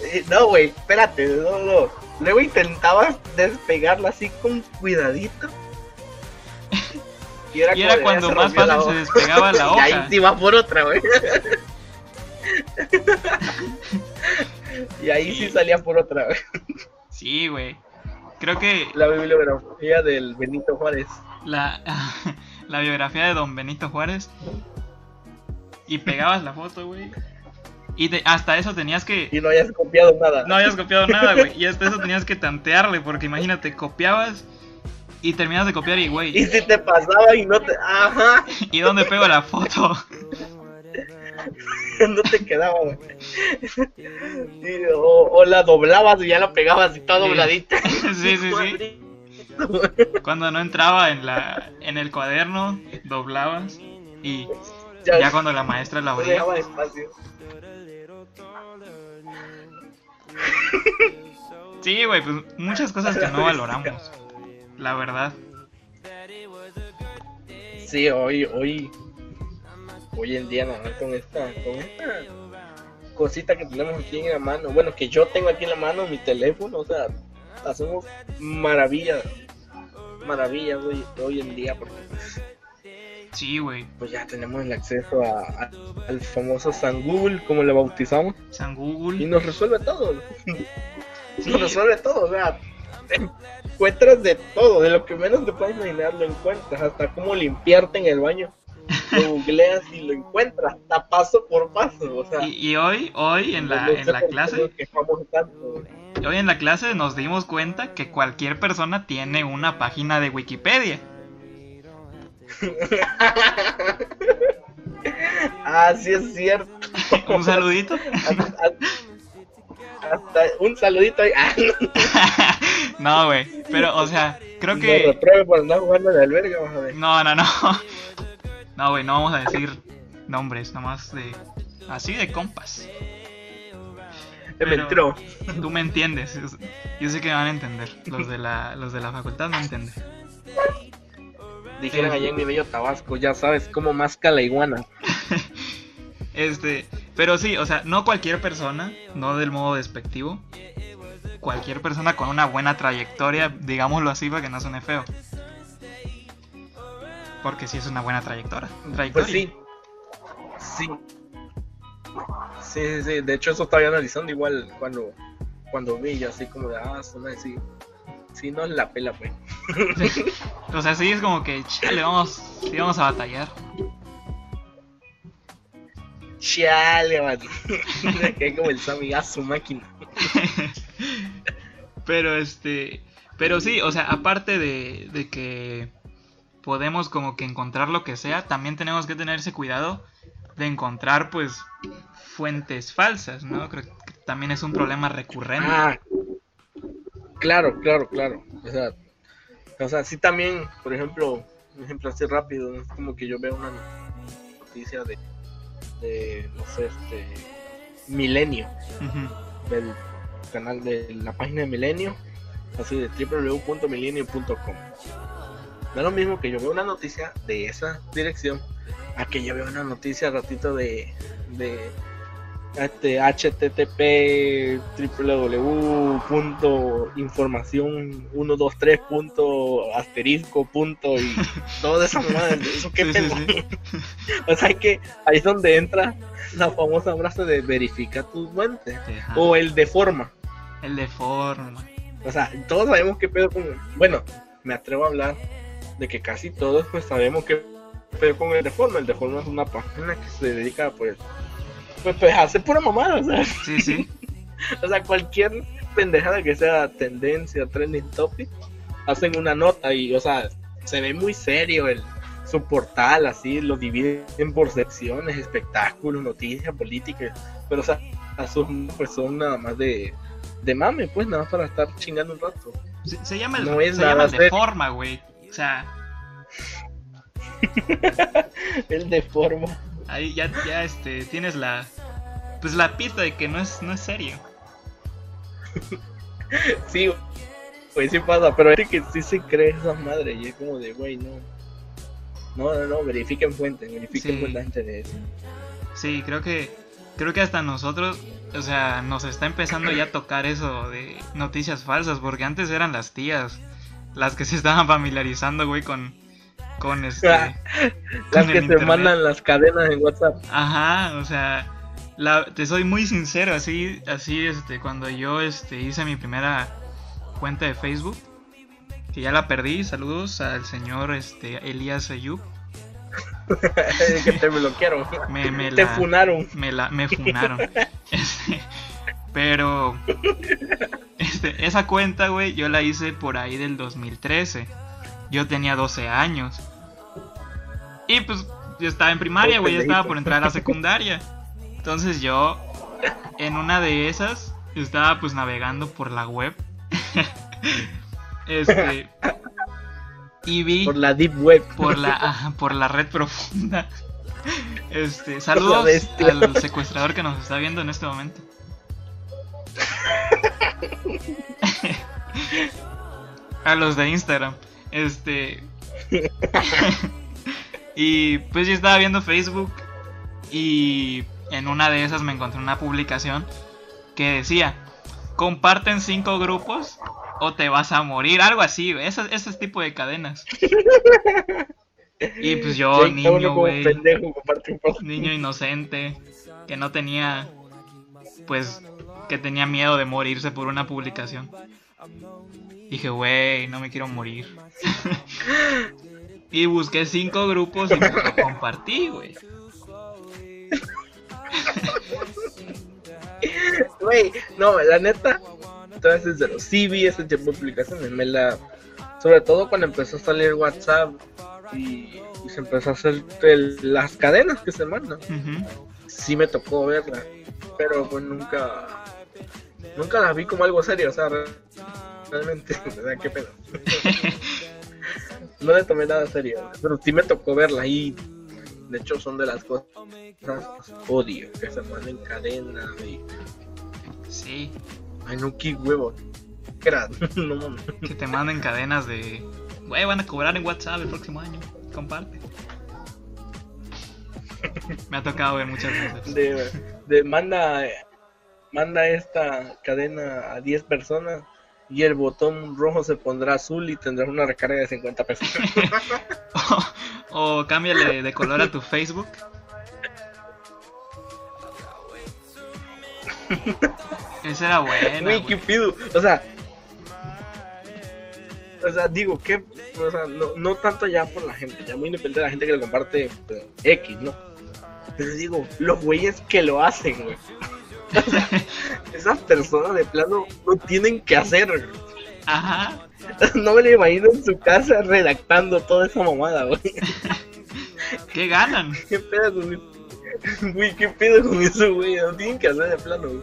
Eh, no, güey, espérate, no, no. Luego intentabas despegarla así con cuidadito. Y era, cuando más fácil se despegaba la hoja. Y ahí te iba por otra, güey. y ahí sí salía por otra, güey. Sí, güey. Creo que... La bibliografía del Benito Juárez. La, la biografía de don Benito Juárez. Y pegabas la foto, güey. Y hasta eso tenías que... Y no hayas copiado nada. No habías copiado nada, güey. Y hasta eso tenías que tantearle, porque imagínate, copiabas y terminas de copiar y, güey... Y si te pasaba y no te... Ajá. ¿Y dónde pego la foto? no te quedaba, güey. O, la doblabas y ya la pegabas y toda dobladita. sí, sí, sí. Cuando no entraba en la en el cuaderno, doblabas y ya, cuando la maestra la abría. Sí, güey, pues muchas cosas que no valoramos. La verdad. Sí, hoy, hoy, hoy en día, ¿no? con esta, con esta cosita que tenemos aquí en la mano, bueno, que yo tengo aquí en la mano, mi teléfono, o sea, hacemos maravillas, maravillas, güey, hoy en día, porque Sí, güey. Pues ya tenemos el acceso a, al famoso San Google, como le bautizamos. San Google. Y nos resuelve todo. Nos resuelve todo, o sea, encuentras de todo, de lo que menos te puedes imaginar lo encuentras, hasta cómo limpiarte en el baño. Lo googleas y lo encuentras, hasta paso por paso. O sea, y, hoy, hoy en la, en la clase, hoy en la clase nos dimos cuenta que cualquier persona tiene una página de Wikipedia. ah, sí es cierto. Un saludito. un saludito ahí. no, güey. Pero, o sea, creo que. No, no, no. No, güey, no vamos a decir nombres, nomás de. Así de compas. Pero, tú me entiendes. Yo sé que van a entender. Los de la, los de la facultad no entienden. Dijeron allá en mi bello Tabasco, ya sabes cómo masca la iguana. este, pero sí, o sea, no cualquier persona, no del modo despectivo. Cualquier persona con una buena trayectoria, digámoslo así para que no suene feo. Porque sí es una buena trayectoria. Pues sí. Sí. Sí, sí, De hecho, eso estaba analizando igual cuando, cuando vi, así como de, ah, suena así si no la pela, pues. o sea, sí es como que, chale, vamos, sí vamos a batallar. Chale, man. que como el Sammy a su máquina. pero este, pero sí, o sea, aparte de, de que podemos como que encontrar lo que sea, también tenemos que tener ese cuidado de encontrar pues fuentes falsas, ¿no? Creo que también es un problema recurrente. Ah, Claro, claro, claro. O sea, o sea, sí también, por ejemplo, un ejemplo así rápido, es como que yo veo una noticia de, de no sé, este, Milenio, del canal de la página de Milenio, así de www.milenio.com. No es lo mismo que yo veo una noticia de esa dirección a que yo veo una noticia ratito de, de este, http www.información 123. asterisco punto y todo eso, eso que o sea que ahí es donde entra la famosa frase de verifica tus fuentes o el de forma. El de forma. O sea todos sabemos que pedo con bueno me atrevo a hablar de que casi todos pues sabemos que pedo con el de forma. El de forma es una página que se dedica pues pues, pues hace pura mamada, o sea. Sí, sí. o sea, cualquier pendejada que sea tendencia, trending topic, hacen una nota y, o sea, se ve muy serio el su portal, así, lo dividen por secciones, espectáculos, noticias, políticas, pero, o sea, son, pues son nada más de, de mame, pues, nada más para estar chingando un rato. Se, llama el, se llama de forma, güey. O sea. el de forma. Ahí ya, ya este, tienes la. Pues la pista de que no es, no es serio. sí, pues sí pasa, pero es que sí se cree esa madre y es como de, güey, no. No, no, no, verifiquen fuentes, verifiquen fuentes antes de eso. Sí, creo que creo que hasta nosotros, o sea, nos está empezando ya a tocar eso de noticias falsas, porque antes eran las tías las que se estaban familiarizando, güey, con con este las que te mandan las cadenas en WhatsApp. Ajá, o sea, la, te soy muy sincero, así así este cuando yo este hice mi primera cuenta de Facebook, que ya la perdí, saludos al señor este Elías Ayub que te bloquearon. Me, me te funaron. Me, la, me funaron. Este, pero este, esa cuenta, güey, yo la hice por ahí del 2013. Yo tenía 12 años. Y pues yo estaba en primaria, güey, estaba por entrar a la secundaria. Entonces yo, en una de esas, estaba pues navegando por la web. este, y vi por la deep web por la por la red profunda este saludos al secuestrador que nos está viendo en este momento a los de Instagram este y pues yo estaba viendo Facebook y en una de esas me encontré una publicación que decía comparten cinco grupos o te vas a morir, algo así, ese, ese tipo de cadenas. Y pues yo, niño, güey, niño inocente, que no tenía, pues, que tenía miedo de morirse por una publicación. Dije, güey, no me quiero morir. y busqué cinco grupos y me lo compartí, güey. Güey, no, la neta, entonces de los CB, ese tipo de publicaciones, me la... Sobre todo cuando empezó a salir WhatsApp y, se empezó a hacer las cadenas que se mandan. Sí me tocó verla, pero pues nunca... Nunca la vi como algo serio, o sea, realmente, o sea, qué pedo. no le tomé nada serio, pero sí me tocó verla y de hecho son de las cosas odio que se manden cadena y sí Ay, no, qué huevo. no Que te manden cadenas de. Güey, van a cobrar en WhatsApp el próximo año. Comparte. Me ha tocado ver muchas veces. De, de manda, manda esta cadena a 10 personas y el botón rojo se pondrá azul y tendrás una recarga de 50 pesos. o, o cámbiale de color a tu Facebook Ese era bueno. Uy, qué pido. O sea, o sea, digo que, o sea, no, no, tanto ya por la gente, ya muy independiente de la gente que lo comparte pues, X, ¿no? Pero digo, los güeyes que lo hacen, güey. O sea, esas personas de plano no tienen que hacer, Ajá. No me lo imagino en su casa redactando toda esa mamada, güey. ¿Qué ganan? ¿Qué pedo con eso? Güey, ¿qué pedo con eso, güey? No tienen que hacer de plano, güey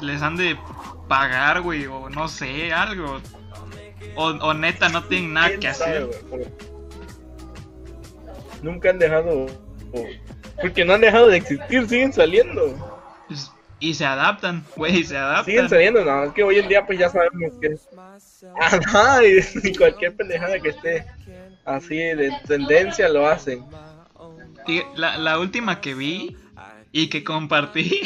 les, han de pagar, güey, o no sé, algo. O, neta, no tienen nada que hacer. Nunca han dejado. Porque no han dejado de existir, siguen saliendo. Pues, y se adaptan, güey, se adaptan. Siguen saliendo, no, es que hoy en día pues ya sabemos que... Ajá, y cualquier pendejada que esté así de tendencia lo hacen. La, la última que vi y que compartí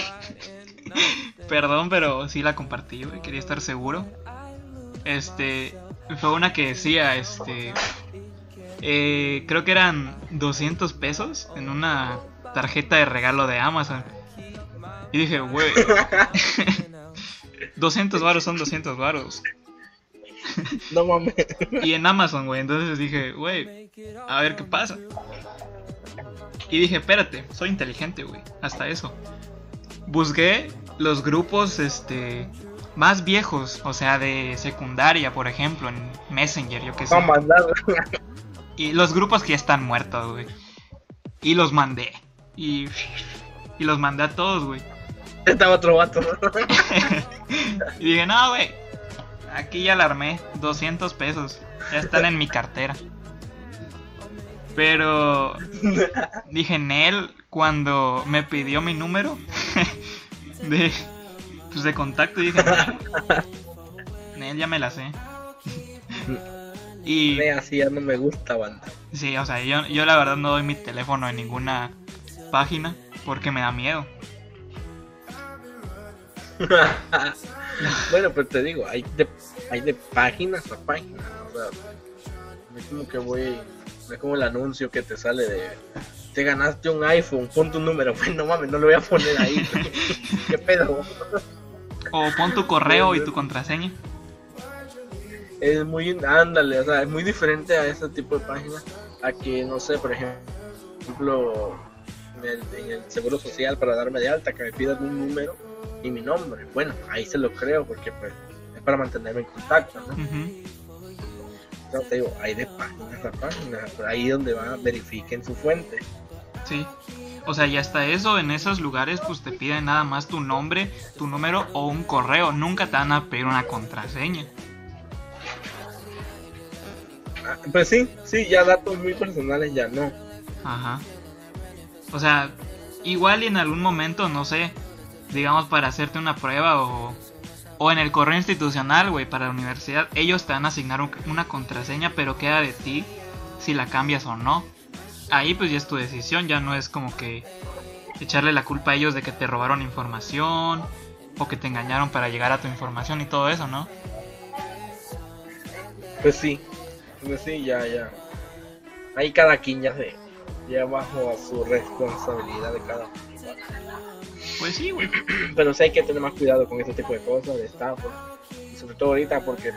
Perdón, pero sí la compartí, Quería estar seguro. Este. Fue una que decía, este. Eh, creo que eran 200 pesos en una tarjeta de regalo de Amazon. Y dije, güey. 200 varos son 200 varos. No mames. y en Amazon, güey. Entonces dije, güey, a ver qué pasa. Y dije, espérate, soy inteligente, güey. Hasta eso. Busqué los grupos este más viejos, o sea, de secundaria, por ejemplo, en Messenger, yo qué sé. Y los grupos que ya están muertos, güey. Y los mandé. Y, y los mandé a todos, güey. Estaba otro vato. y dije, no, güey. Aquí ya la armé. 200 pesos. ya están en mi cartera. Pero dije en él cuando me pidió mi número de, pues de contacto, dije en él ya me la sé. y así ya no me gusta, banda. Sí, o sea, yo, yo la verdad no doy mi teléfono en ninguna página porque me da miedo. bueno, pues te digo, hay de, hay de páginas a páginas. O sea, es como que voy. Es como el anuncio que te sale de. Te ganaste un iPhone, pon tu número. Bueno, mames, no lo voy a poner ahí. ¿Qué pedo? O pon tu correo y tu contraseña. Es muy. Ándale, o sea, es muy diferente a ese tipo de páginas. A que, no sé, por ejemplo, el, en el seguro social para darme de alta, que me pidan un número y mi nombre. Bueno, ahí se lo creo porque pues es para mantenerme en contacto, ¿no? te digo, hay de páginas a páginas, ahí donde va, verifiquen su fuente. Sí. O sea, ya está eso, en esos lugares pues te piden nada más tu nombre, tu número o un correo, nunca te van a pedir una contraseña. Ah, pues sí, sí, ya datos muy personales ya no. Ajá. O sea, igual en algún momento, no sé, digamos, para hacerte una prueba o, o en el correo institucional, güey, para la universidad, ellos te van a asignar una contraseña, pero queda de ti si la cambias o no. Ahí pues ya es tu decisión, ya no es como que echarle la culpa a ellos de que te robaron información o que te engañaron para llegar a tu información y todo eso, ¿no? Pues sí, pues sí, ya, ya. Ahí cada quien ya se, ya bajo a su responsabilidad de cada pues sí, güey. Pero sí hay que tener más cuidado con este tipo de cosas, de estafa. Y sobre todo ahorita, porque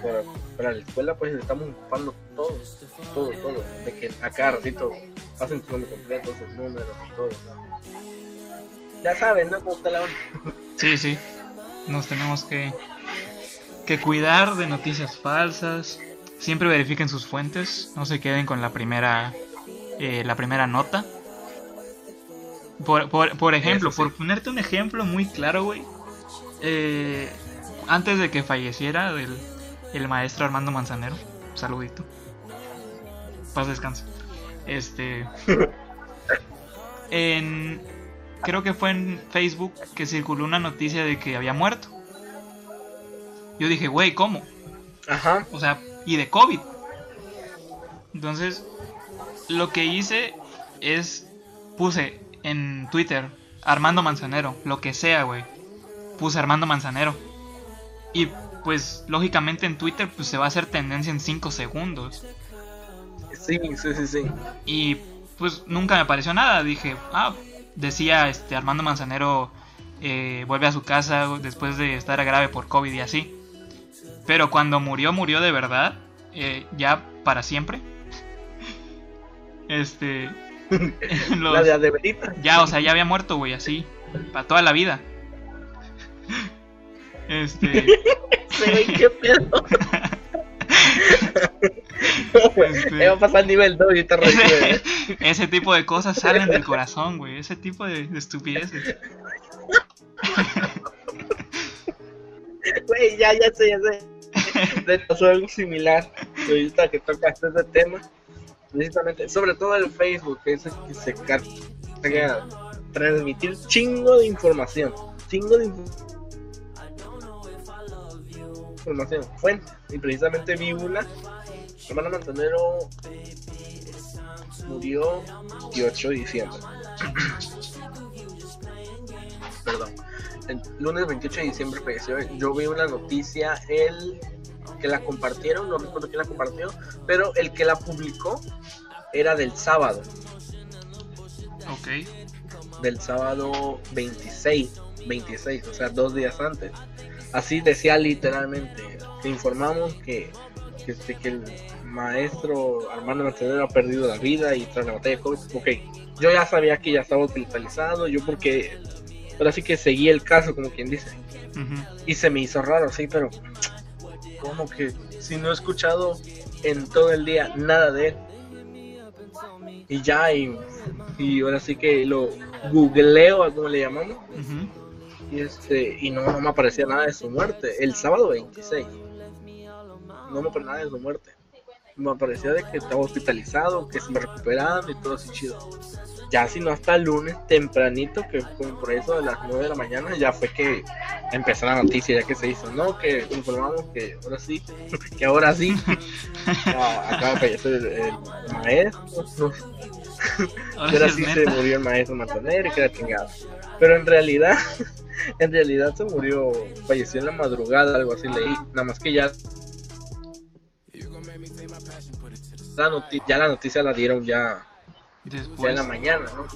para, la escuela, pues estamos ocupando todo, todo, todo. De que a cada ratito pasen tu nombre completo, sus números y todo. Ya saben, ¿no? Cómo está la Sí, sí. Nos tenemos que, que cuidar de noticias falsas. Siempre verifiquen sus fuentes. No se queden con la primera, eh, la primera nota por, por, ejemplo, por ponerte un ejemplo muy claro, güey. Eh, antes de que falleciera el, el maestro Armando Manzanero, saludito. Paz descanso. Este. En, creo que fue en Facebook que circuló una noticia de que había muerto. Yo dije, güey, ¿cómo? Ajá. O sea, y de COVID. Entonces, lo que hice es puse en Twitter, Armando Manzanero, lo que sea, güey. Puse Armando Manzanero. Y pues lógicamente en Twitter pues se va a hacer tendencia en 5 segundos. Sí, sí, sí, sí. Y pues nunca me pareció nada. Dije, ah, decía este Armando Manzanero eh, vuelve a su casa después de estar grave por COVID y así. Pero cuando murió, murió de verdad. Eh, ya para siempre. Este la de Ya, o sea, ya había muerto, güey, así. Para toda la vida. Este. qué pedo. este... va a pasar nivel 2 y te ese, ese tipo de cosas salen del corazón, güey. Ese tipo de, de estupideces. Güey, ya, ya sé, ya sé. Me pasó algo similar. Ahorita que tocaste ese tema precisamente, sobre todo el Facebook, que es el que se carga transmitir chingo de información, chingo de información, fuente, y precisamente vi una, hermano Manzanero murió 18 de diciembre. Perdón. El lunes 28 de diciembre falleció. Yo vi una noticia el que la compartieron, no recuerdo quién la compartió, pero el que la publicó era del sábado. Ok. Del sábado 26, 26, o sea, dos días antes. Así decía literalmente. Te informamos que, que, este, que el maestro Armando Mercedes ha perdido la vida y tras la batalla de COVID. Ok, yo ya sabía que ya estaba hospitalizado, yo porque ahora sí que seguí el caso, como quien dice. Y se me hizo raro, sí, pero como que si no he escuchado en todo el día nada de él? Y ya, y, ahora sí que lo googleo, como le llamamos. Y este y no, no me aparecía nada de su muerte. El sábado 26. No me aparecía nada de su muerte. me parecía de que estaba hospitalizado, que se me recuperando y todo así chido. Ya si no hasta el lunes tempranito, que fue por eso de las 9 de la mañana, ya fue que empezó la noticia, ya que se hizo, ¿no? Que informamos que ahora sí, que ahora sí, acaba de fallecer el, maestro, ahora, sí se murió el maestro Manzanero y queda chingado. Pero en realidad, en realidad se murió, falleció en la madrugada, algo así leí, nada más que ya la noticia, ya la noticia la dieron ya, Después. en la mañana, ¿no?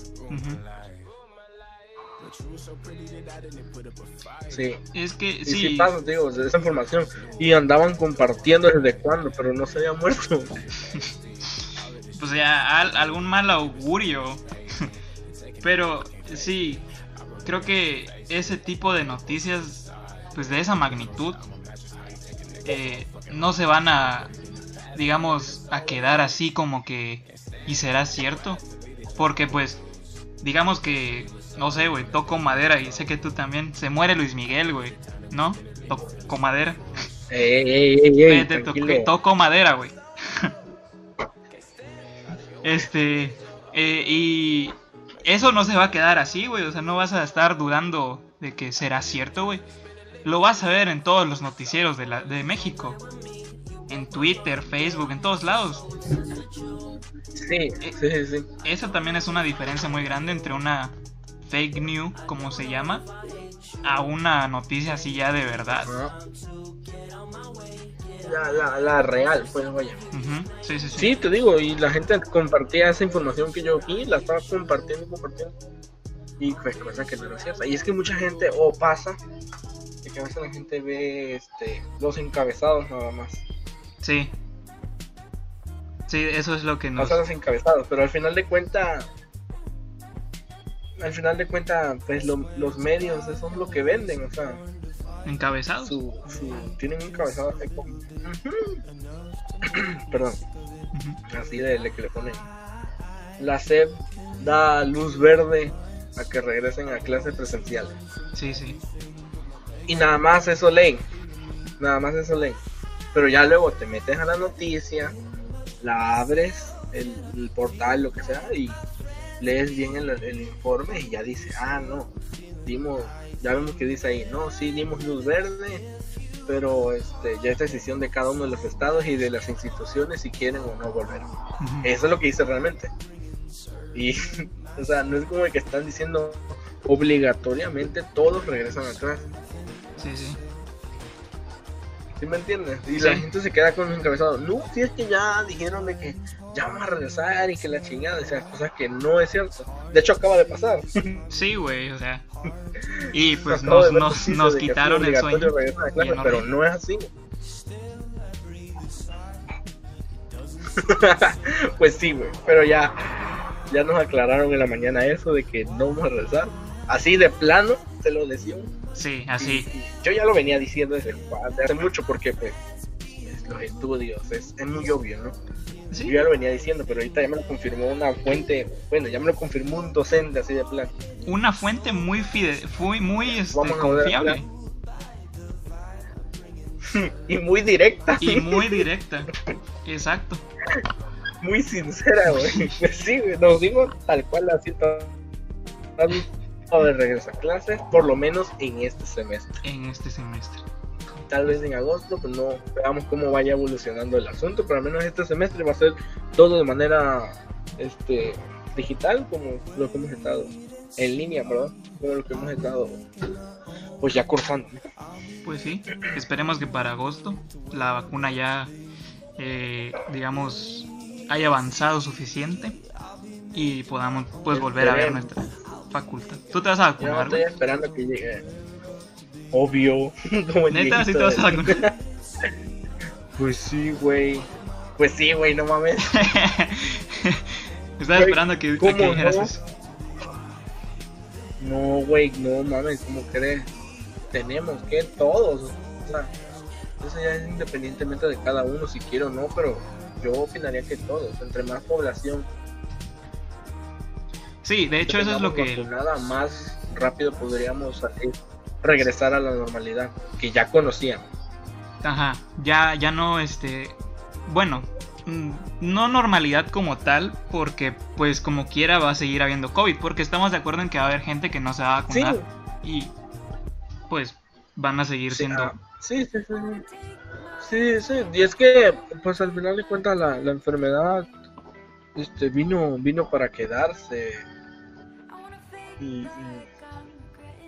Sí. Es que sí. sí pasa, digo, esa información. Y andaban compartiendo desde cuándo, pero no se había muerto. pues ya, algún mal augurio. pero sí, creo que ese tipo de noticias, pues de esa magnitud, eh, no se van a digamos, a quedar así como que... ¿Y será cierto? Porque pues, digamos que, no sé, güey, toco madera y sé que tú también. Se muere Luis Miguel, güey, ¿no? Toco madera. Ey, ey, ey, toco madera, güey. este... Eh, y eso no se va a quedar así, güey. O sea, no vas a estar dudando de que será cierto, güey. Lo vas a ver en todos los noticieros de, la, de México en Twitter, Facebook, en todos lados. Sí, eh, sí, sí. Esa también es una diferencia muy grande entre una fake news, como se llama, a una noticia así ya de verdad. La, la, real, pues vaya. sí, sí, sí. Sí, te digo, y la gente compartía esa información que yo vi, la estaba compartiendo y compartiendo. Y pues cosa que no era cierta. Y es que mucha gente, o pasa, que a veces la gente ve este, los encabezados nada más. Sí. Sí, eso es lo que nos... los encabezados, pero al final de cuenta... Al final de cuenta, pues los medios, eso es lo que venden, o sea... ¿Encabezados? Su, tienen un encabezado Perdón. Así de, que le ponen. La SEP da luz verde a que regresen a clase presencial. Sí, sí. Y nada más eso leen. Nada más eso leen. Pero ya luego te metes a la noticia, la abres, el, portal, lo que sea, y lees bien el, informe y ya dice, ah, no, dimos, ya vemos que dice ahí, no, sí, dimos luz verde, pero este, ya es decisión de cada uno de los estados y de las instituciones si quieren o no volver. Eso es lo que dice realmente. Y, o sea, no es como que están diciendo obligatoriamente todos regresan a clase. Sí, sí. ¿Sí me entiendes? Y la gente se queda con los encabezados. No, si es que ya dijeron de que ya vamos a regresar y que la chingada, o sea, cosas que no es cierto. De hecho, acaba de pasar. Sí, güey, o sea. Y pues nos, nos, nos quitaron el sueño. pero no es así. pues sí, güey, pero ya, ya nos aclararon en la mañana eso de que no vamos a regresar. Así de plano, se lo decían Sí, así. yo ya lo venía diciendo desde, hace mucho porque pues, los estudios es, muy obvio, ¿no? Yo ya lo venía diciendo, pero ahorita ya me lo confirmó una fuente, bueno, ya me lo confirmó un docente así de plan. Una fuente muy fide, muy, muy este, confiable. y muy directa. Y muy directa, exacto. Muy sincera, güey. Pues sí, nos dimos tal cual así todo de regreso a clases, por lo menos en este semestre. En este semestre. Tal vez en agosto, pues no veamos cómo vaya evolucionando el asunto, pero al menos este semestre va a ser todo de manera este digital, como lo que hemos estado en línea, ¿verdad? Como lo que hemos estado pues ya cursando. Pues sí, esperemos que para agosto la vacuna ya, eh, digamos, haya avanzado suficiente y podamos pues volver a ver nuestra facultad. ¿Tú te vas a vacunar? Yo estoy esperando que llegue. Obvio. Neta, si te vas a vacunar. pues sí, güey. Pues sí, güey, no mames. Estaba esperando que, que dijeras no? eso. No, güey, no mames, ¿cómo crees? Tenemos que todos. O sea, eso ya es independientemente de cada uno, si quiere o no, pero yo opinaría que todos. Entre más población Sí, de hecho eso es lo que... Nada más rápido podríamos regresar a la normalidad que ya conocíamos. Ajá, ya, ya no, este... Bueno, mm, no normalidad como tal, porque pues como quiera va a seguir habiendo COVID, porque estamos de acuerdo en que va a haber gente que no se va a vacunar y pues van a seguir siendo... Ah, sí, sí, sí. Sí, sí, y es que pues al final de cuentas la, la enfermedad este vino vino para quedarse y,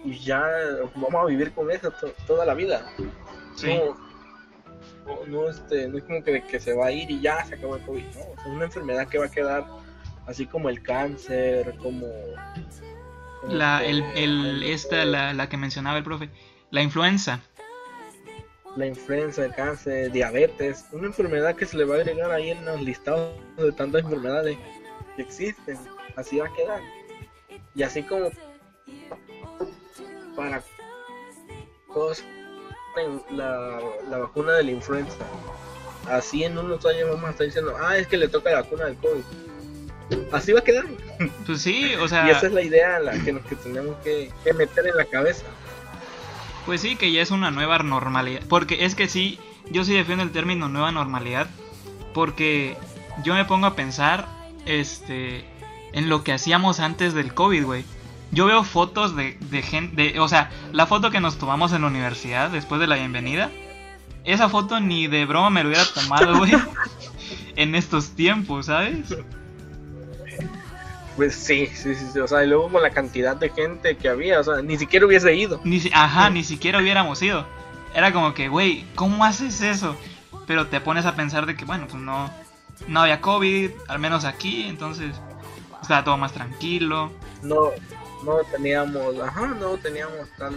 y, ya vamos a vivir con eso toda la vida. Sí. No, no, este, no es como que, que, se va a ir y ya se acabó el COVID, no, es una enfermedad que va a quedar así como el cáncer, como... la, el, el, esta, la, la que mencionaba el profe, la influenza. La influenza, el cáncer, diabetes, una enfermedad que se le va a agregar ahí en los listados de tantas enfermedades que existen, así va a quedar. Y así como para la, la vacuna de la influenza, así en unos años vamos a estar diciendo, ah, es que le toca la vacuna del COVID. Así va a quedar. Pues sí, o sea. Y esa es la idea la que, que tenemos que, que meter en la cabeza. Pues sí, que ya es una nueva normalidad. Porque es que sí, yo sí defiendo el término nueva normalidad. Porque yo me pongo a pensar, este, en lo que hacíamos antes del COVID, güey. Yo veo fotos de, de gente, o sea, la foto que nos tomamos en la universidad después de la bienvenida. Esa foto ni de broma me lo hubiera tomado, güey. en estos tiempos, ¿sabes? Pues sí, sí, sí, o sea, y luego con la cantidad de gente que había, o sea, ni siquiera hubiese ido. Ni, ajá, ni siquiera hubiéramos ido. Era como que, güey, ¿cómo haces eso? Pero te pones a pensar de que, bueno, pues no, no había COVID, al menos aquí, entonces estaba todo más tranquilo. No, no teníamos, ajá, no teníamos tan,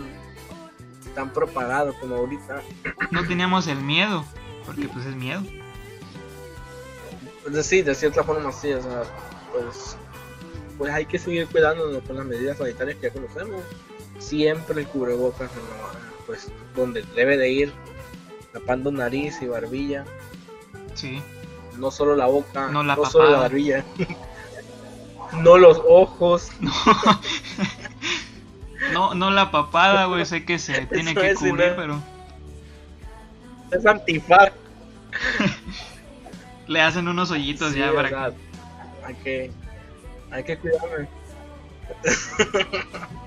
tan propagado como ahorita. No teníamos el miedo, porque pues es miedo. Pues sí, de cierta forma sí, o sea, pues, pues hay que seguir cuidándonos con las medidas sanitarias que ya conocemos. Siempre el cubrebocas, pues donde debe de ir, tapando nariz y barbilla. Sí. No solo la boca, no, la no solo la barbilla. No los ojos. No, no la papada, güey. Sé que se tiene que cubrir, pero. Es antifaz. Le hacen unos hoyitos ya para que... Hay que. Hay que cuidarme.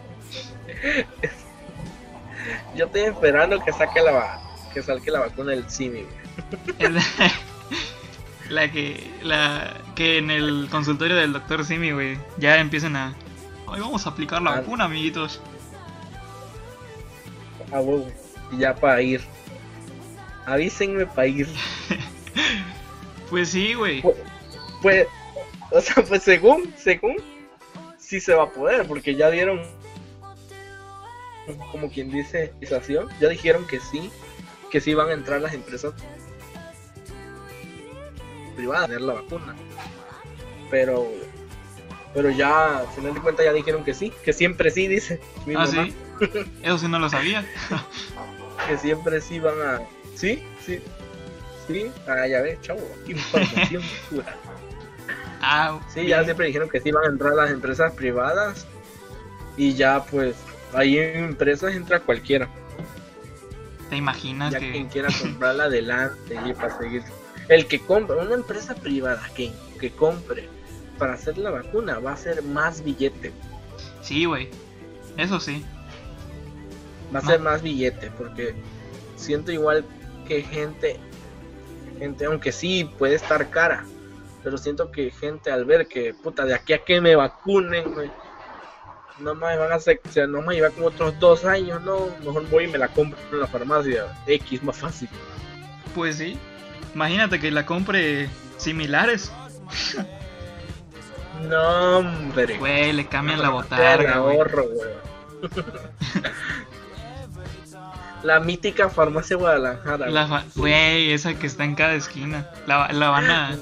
Yo estoy esperando que saque la que salga la vacuna del simi. La que la que en el consultorio del doctor Simi, güey, ya empiezan a hoy vamos a aplicar la ah. vacuna, amiguitos. Ah, huevo. Y ya para ir. Avísenme para ir. pues sí, güey. Pues, pues, o sea, pues según, según, sí se va a poder, porque ya dieron, como quien dice, ya dijeron que sí, que sí van a entrar las empresas privada tener la vacuna. Pero pero ya, al final de cuentas, ya dijeron que sí, que siempre sí, dice. ah, sí. Eso sí no lo sabía. que siempre sí van a. Sí, sí. Sí, ah, ya ves, chavo, información Ah, sí, ya siempre dijeron que sí van a entrar las empresas privadas. Y ya, pues, ahí en empresas entra cualquiera. ¿Te imaginas ya que... quien quiera comprarla adelante y para seguir el que compra, una empresa privada que, que compre para hacer la vacuna va a ser más billete. Sí, güey. Eso sí. Va a ser más billete porque siento igual que gente, gente, aunque sí puede estar cara, pero siento que gente al ver que, puta, de aquí a que me vacunen, güey, no me van a hacer, o sea, no me lleva como otros dos años, no, mejor voy y me la compro en la farmacia, X más fácil. Pues sí, Imagínate que la compre similares. No, hombre. Güey, le cambian la botarga. ahorro, güey. la mítica farmacia Guadalajara. La güey, esa que está en cada esquina. La, la van a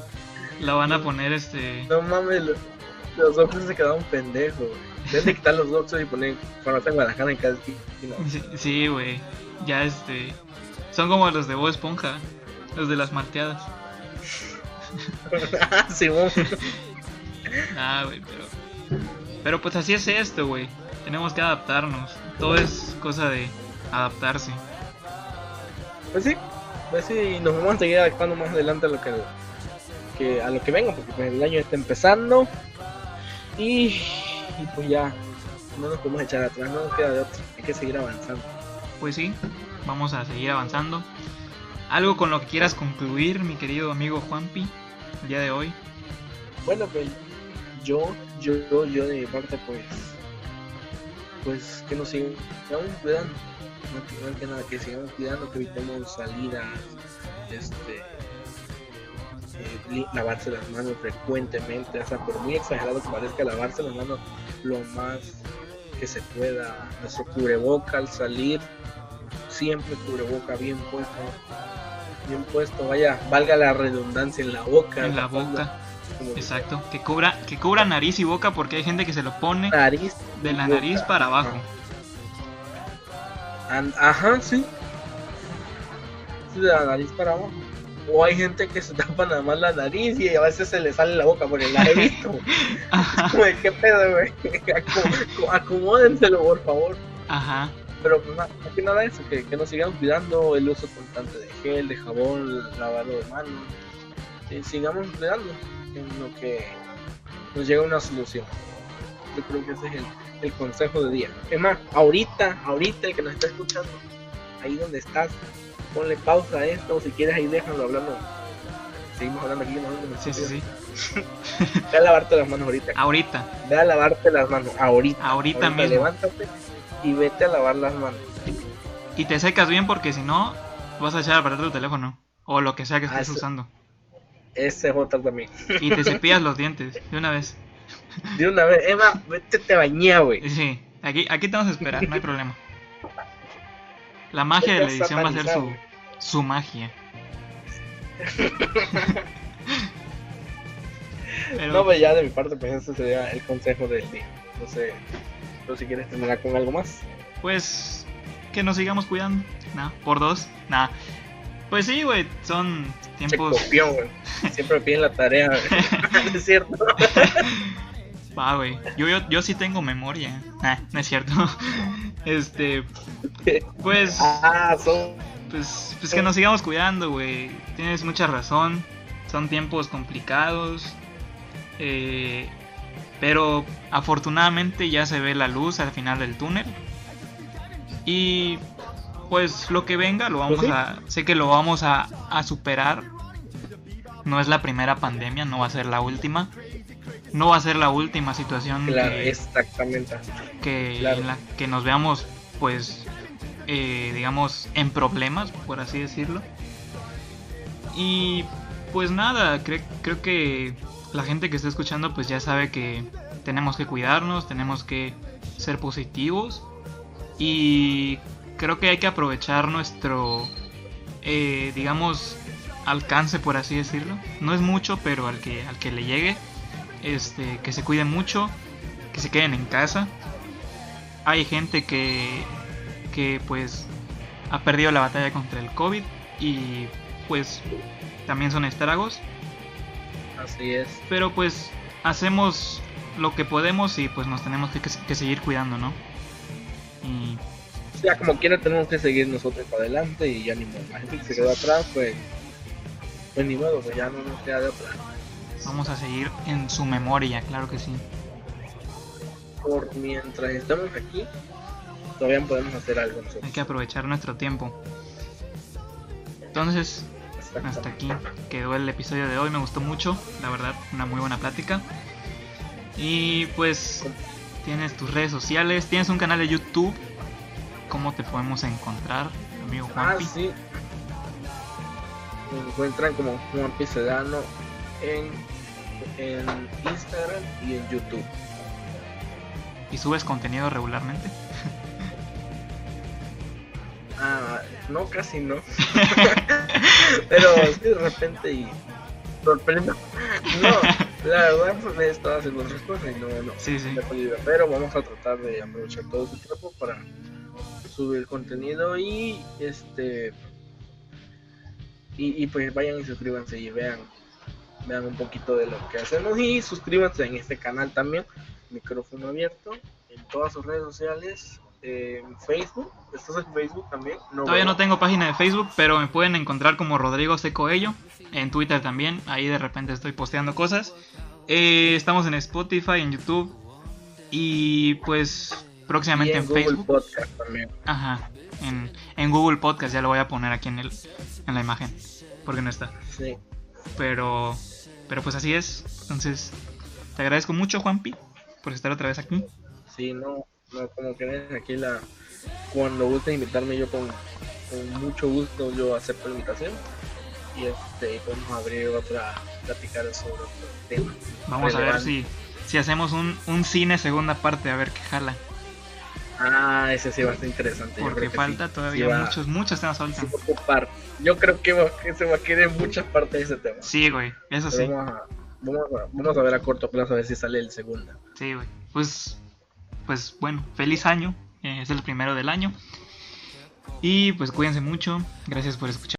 la van a poner este. No mames, los, los se quedaron pendejos. Deben de quitar los doxos y poner farmacia Guadalajara en cada esquina. Sí, güey. Ya este. Son como los de Bob Esponja. Los de las marteadas. sí, Ah, güey, pero. Pero pues así es esto, güey. Tenemos que adaptarnos. Todo es cosa de adaptarse. Pues sí, pues sí, nos vamos a seguir adaptando más adelante a lo que que a lo que venga, porque pues, el año está empezando y, y pues ya no nos podemos echar atrás, no nos queda de otro, hay que seguir avanzando. Pues sí, vamos a seguir avanzando. ¿Algo con lo que quieras concluir, mi querido amigo Juanpi, el día de hoy? Bueno, pues yo, yo, yo de mi parte, pues, pues que nos sigamos cuidando, no, que nada, que sigamos cuidando, que evitemos salidas, este, eh, lavarse las manos frecuentemente, sea, por muy exagerado que parezca, lavarse las manos lo más que se pueda, nuestro cubreboca al salir, siempre cubreboca bien puesto, bien puesto, vaya, valga la redundancia en la boca. En la boca. Exacto, que cubra, que cubra nariz y boca porque hay gente que se lo pone nariz de la nariz para abajo. ajá, sí. De la nariz para abajo. O hay gente que se tapa nada más la nariz y a veces se le sale la boca por el la he visto. Qué pedo, güey. Acomódenselo, por favor. Ajá. Pero pues, más que nada eso, que, que nos sigamos cuidando el uso constante de gel, de jabón, lavado de manos. Sigamos cuidando en lo que nos llega una solución. Yo creo que ese es el, el consejo de día. Es más, ahorita, ahorita el que nos está escuchando, ahí donde estás, ponle pausa a esto, o si quieres ahí déjalo hablando. Seguimos hablando aquí, ¿no? Sí, sí, sí. Ve a lavarte las manos ahorita. Ahorita. Ve a lavarte las manos ahorita. Ahorita, mismo. Levántate y vete a lavar las manos. Y te secas bien porque si no, vas a echar a perder tu teléfono. O lo que sea que estés Ah, usando. Ese es otro también. Y te cepillas los dientes de una vez. De una vez, Emma, vete te bañé, güey. Sí, aquí, aquí te vamos a esperar, no hay problema. La magia de la edición va a ser su, su magia. Pero, No, pues ya de mi parte, pues ese sería el consejo del día. No sé, pero si quieres terminar con algo más. pues, que nos sigamos cuidando. Nada, por dos, nada. Pues sí, güey, son tiempos. copión, güey. Siempre piden la tarea, güey. es cierto. Va, güey. Yo, yo, yo sí tengo memoria. Ah, no es cierto. Este, pues, Ah, son. pues, pues que nos sigamos cuidando, güey. Tienes mucha razón. Son tiempos complicados. Eh, pero afortunadamente ya se ve la luz al final del túnel. Y pues lo que venga lo vamos Pues sí. a... Sé que lo vamos a, a superar. No es la primera pandemia, no va a ser la última. No va a ser la última situación Claro, que, exactamente. que, Claro. en la que nos veamos pues eh, digamos en problemas por así decirlo y pues nada cre- creo que la gente que está escuchando pues ya sabe que tenemos que cuidarnos tenemos que ser positivos y creo que hay que aprovechar nuestro eh, digamos alcance por así decirlo. No es mucho pero al que al que le llegue este que se cuiden mucho que se queden en casa. Hay gente que que pues ha perdido la batalla contra el COVID y pues también son estragos Así es. pero pues hacemos lo que podemos y pues nos tenemos que, que seguir cuidando no y O sea, como quiera, tenemos que seguir nosotros para adelante y ya ni modo. La gente que se quedó atrás, pues. Pues ni modo, pues ya no nos queda de otra. vamos a seguir en su memoria claro que sí Por mientras estamos aquí, todavía podemos hacer algo nosotros. hay que aprovechar nuestro tiempo entonces hasta aquí quedó el episodio de hoy. Me gustó mucho, la verdad, una muy buena plática. Y pues tienes tus redes sociales, tienes un canal de YouTube. ¿Cómo te podemos encontrar, amigo Ah, Juanpi? sí. Me encuentran como Juan Sedano en, en Instagram y en YouTube. ¿Y subes contenido regularmente? Ah, no, casi no. Pero sí, de repente y sorprendo. No, la verdad pues, he estado haciendo otras cosas y no, no. Sí, sí. Pero vamos a tratar de aprovechar todo su tiempo para subir contenido y este y, y pues vayan y suscríbanse y vean vean un poquito de lo que hacemos y suscríbanse en este canal también micrófono abierto en todas sus redes sociales en Facebook. ¿Estás en Facebook también? Todavía no tengo página de Facebook, pero me pueden encontrar como Rodrigo Secoello. En Twitter también. Ahí de repente estoy posteando cosas. Eh, estamos en Spotify, en YouTube. Y pues próximamente en, Google Facebook. Podcast también. Ajá. En, en, Google Podcast ya lo voy a poner aquí en, el, en la imagen. Porque no está. Sí. Pero, pero pues así es. Entonces, te agradezco mucho, Juanpi, por estar otra vez aquí. Sí, no, no como que aquí la. Cuando guste invitarme, yo con, con mucho gusto yo acepto la invitación y este, podemos abrir otra, platicar sobre otro tema. Vamos a ver si, si hacemos un, un cine segunda parte, a ver qué jala. Ah, ese sí va a ser interesante. Porque falta todavía muchos, muchos temas faltan. Yo creo que, se va a quedar muchas partes de ese tema. Sí, güey, eso sí. Vamos a, vamos, a, ver a corto plazo a ver si sale el segundo. Sí, güey. Pues, pues bueno, feliz año. Eh, es el primero del año. Y pues cuídense mucho. Gracias por escuchar.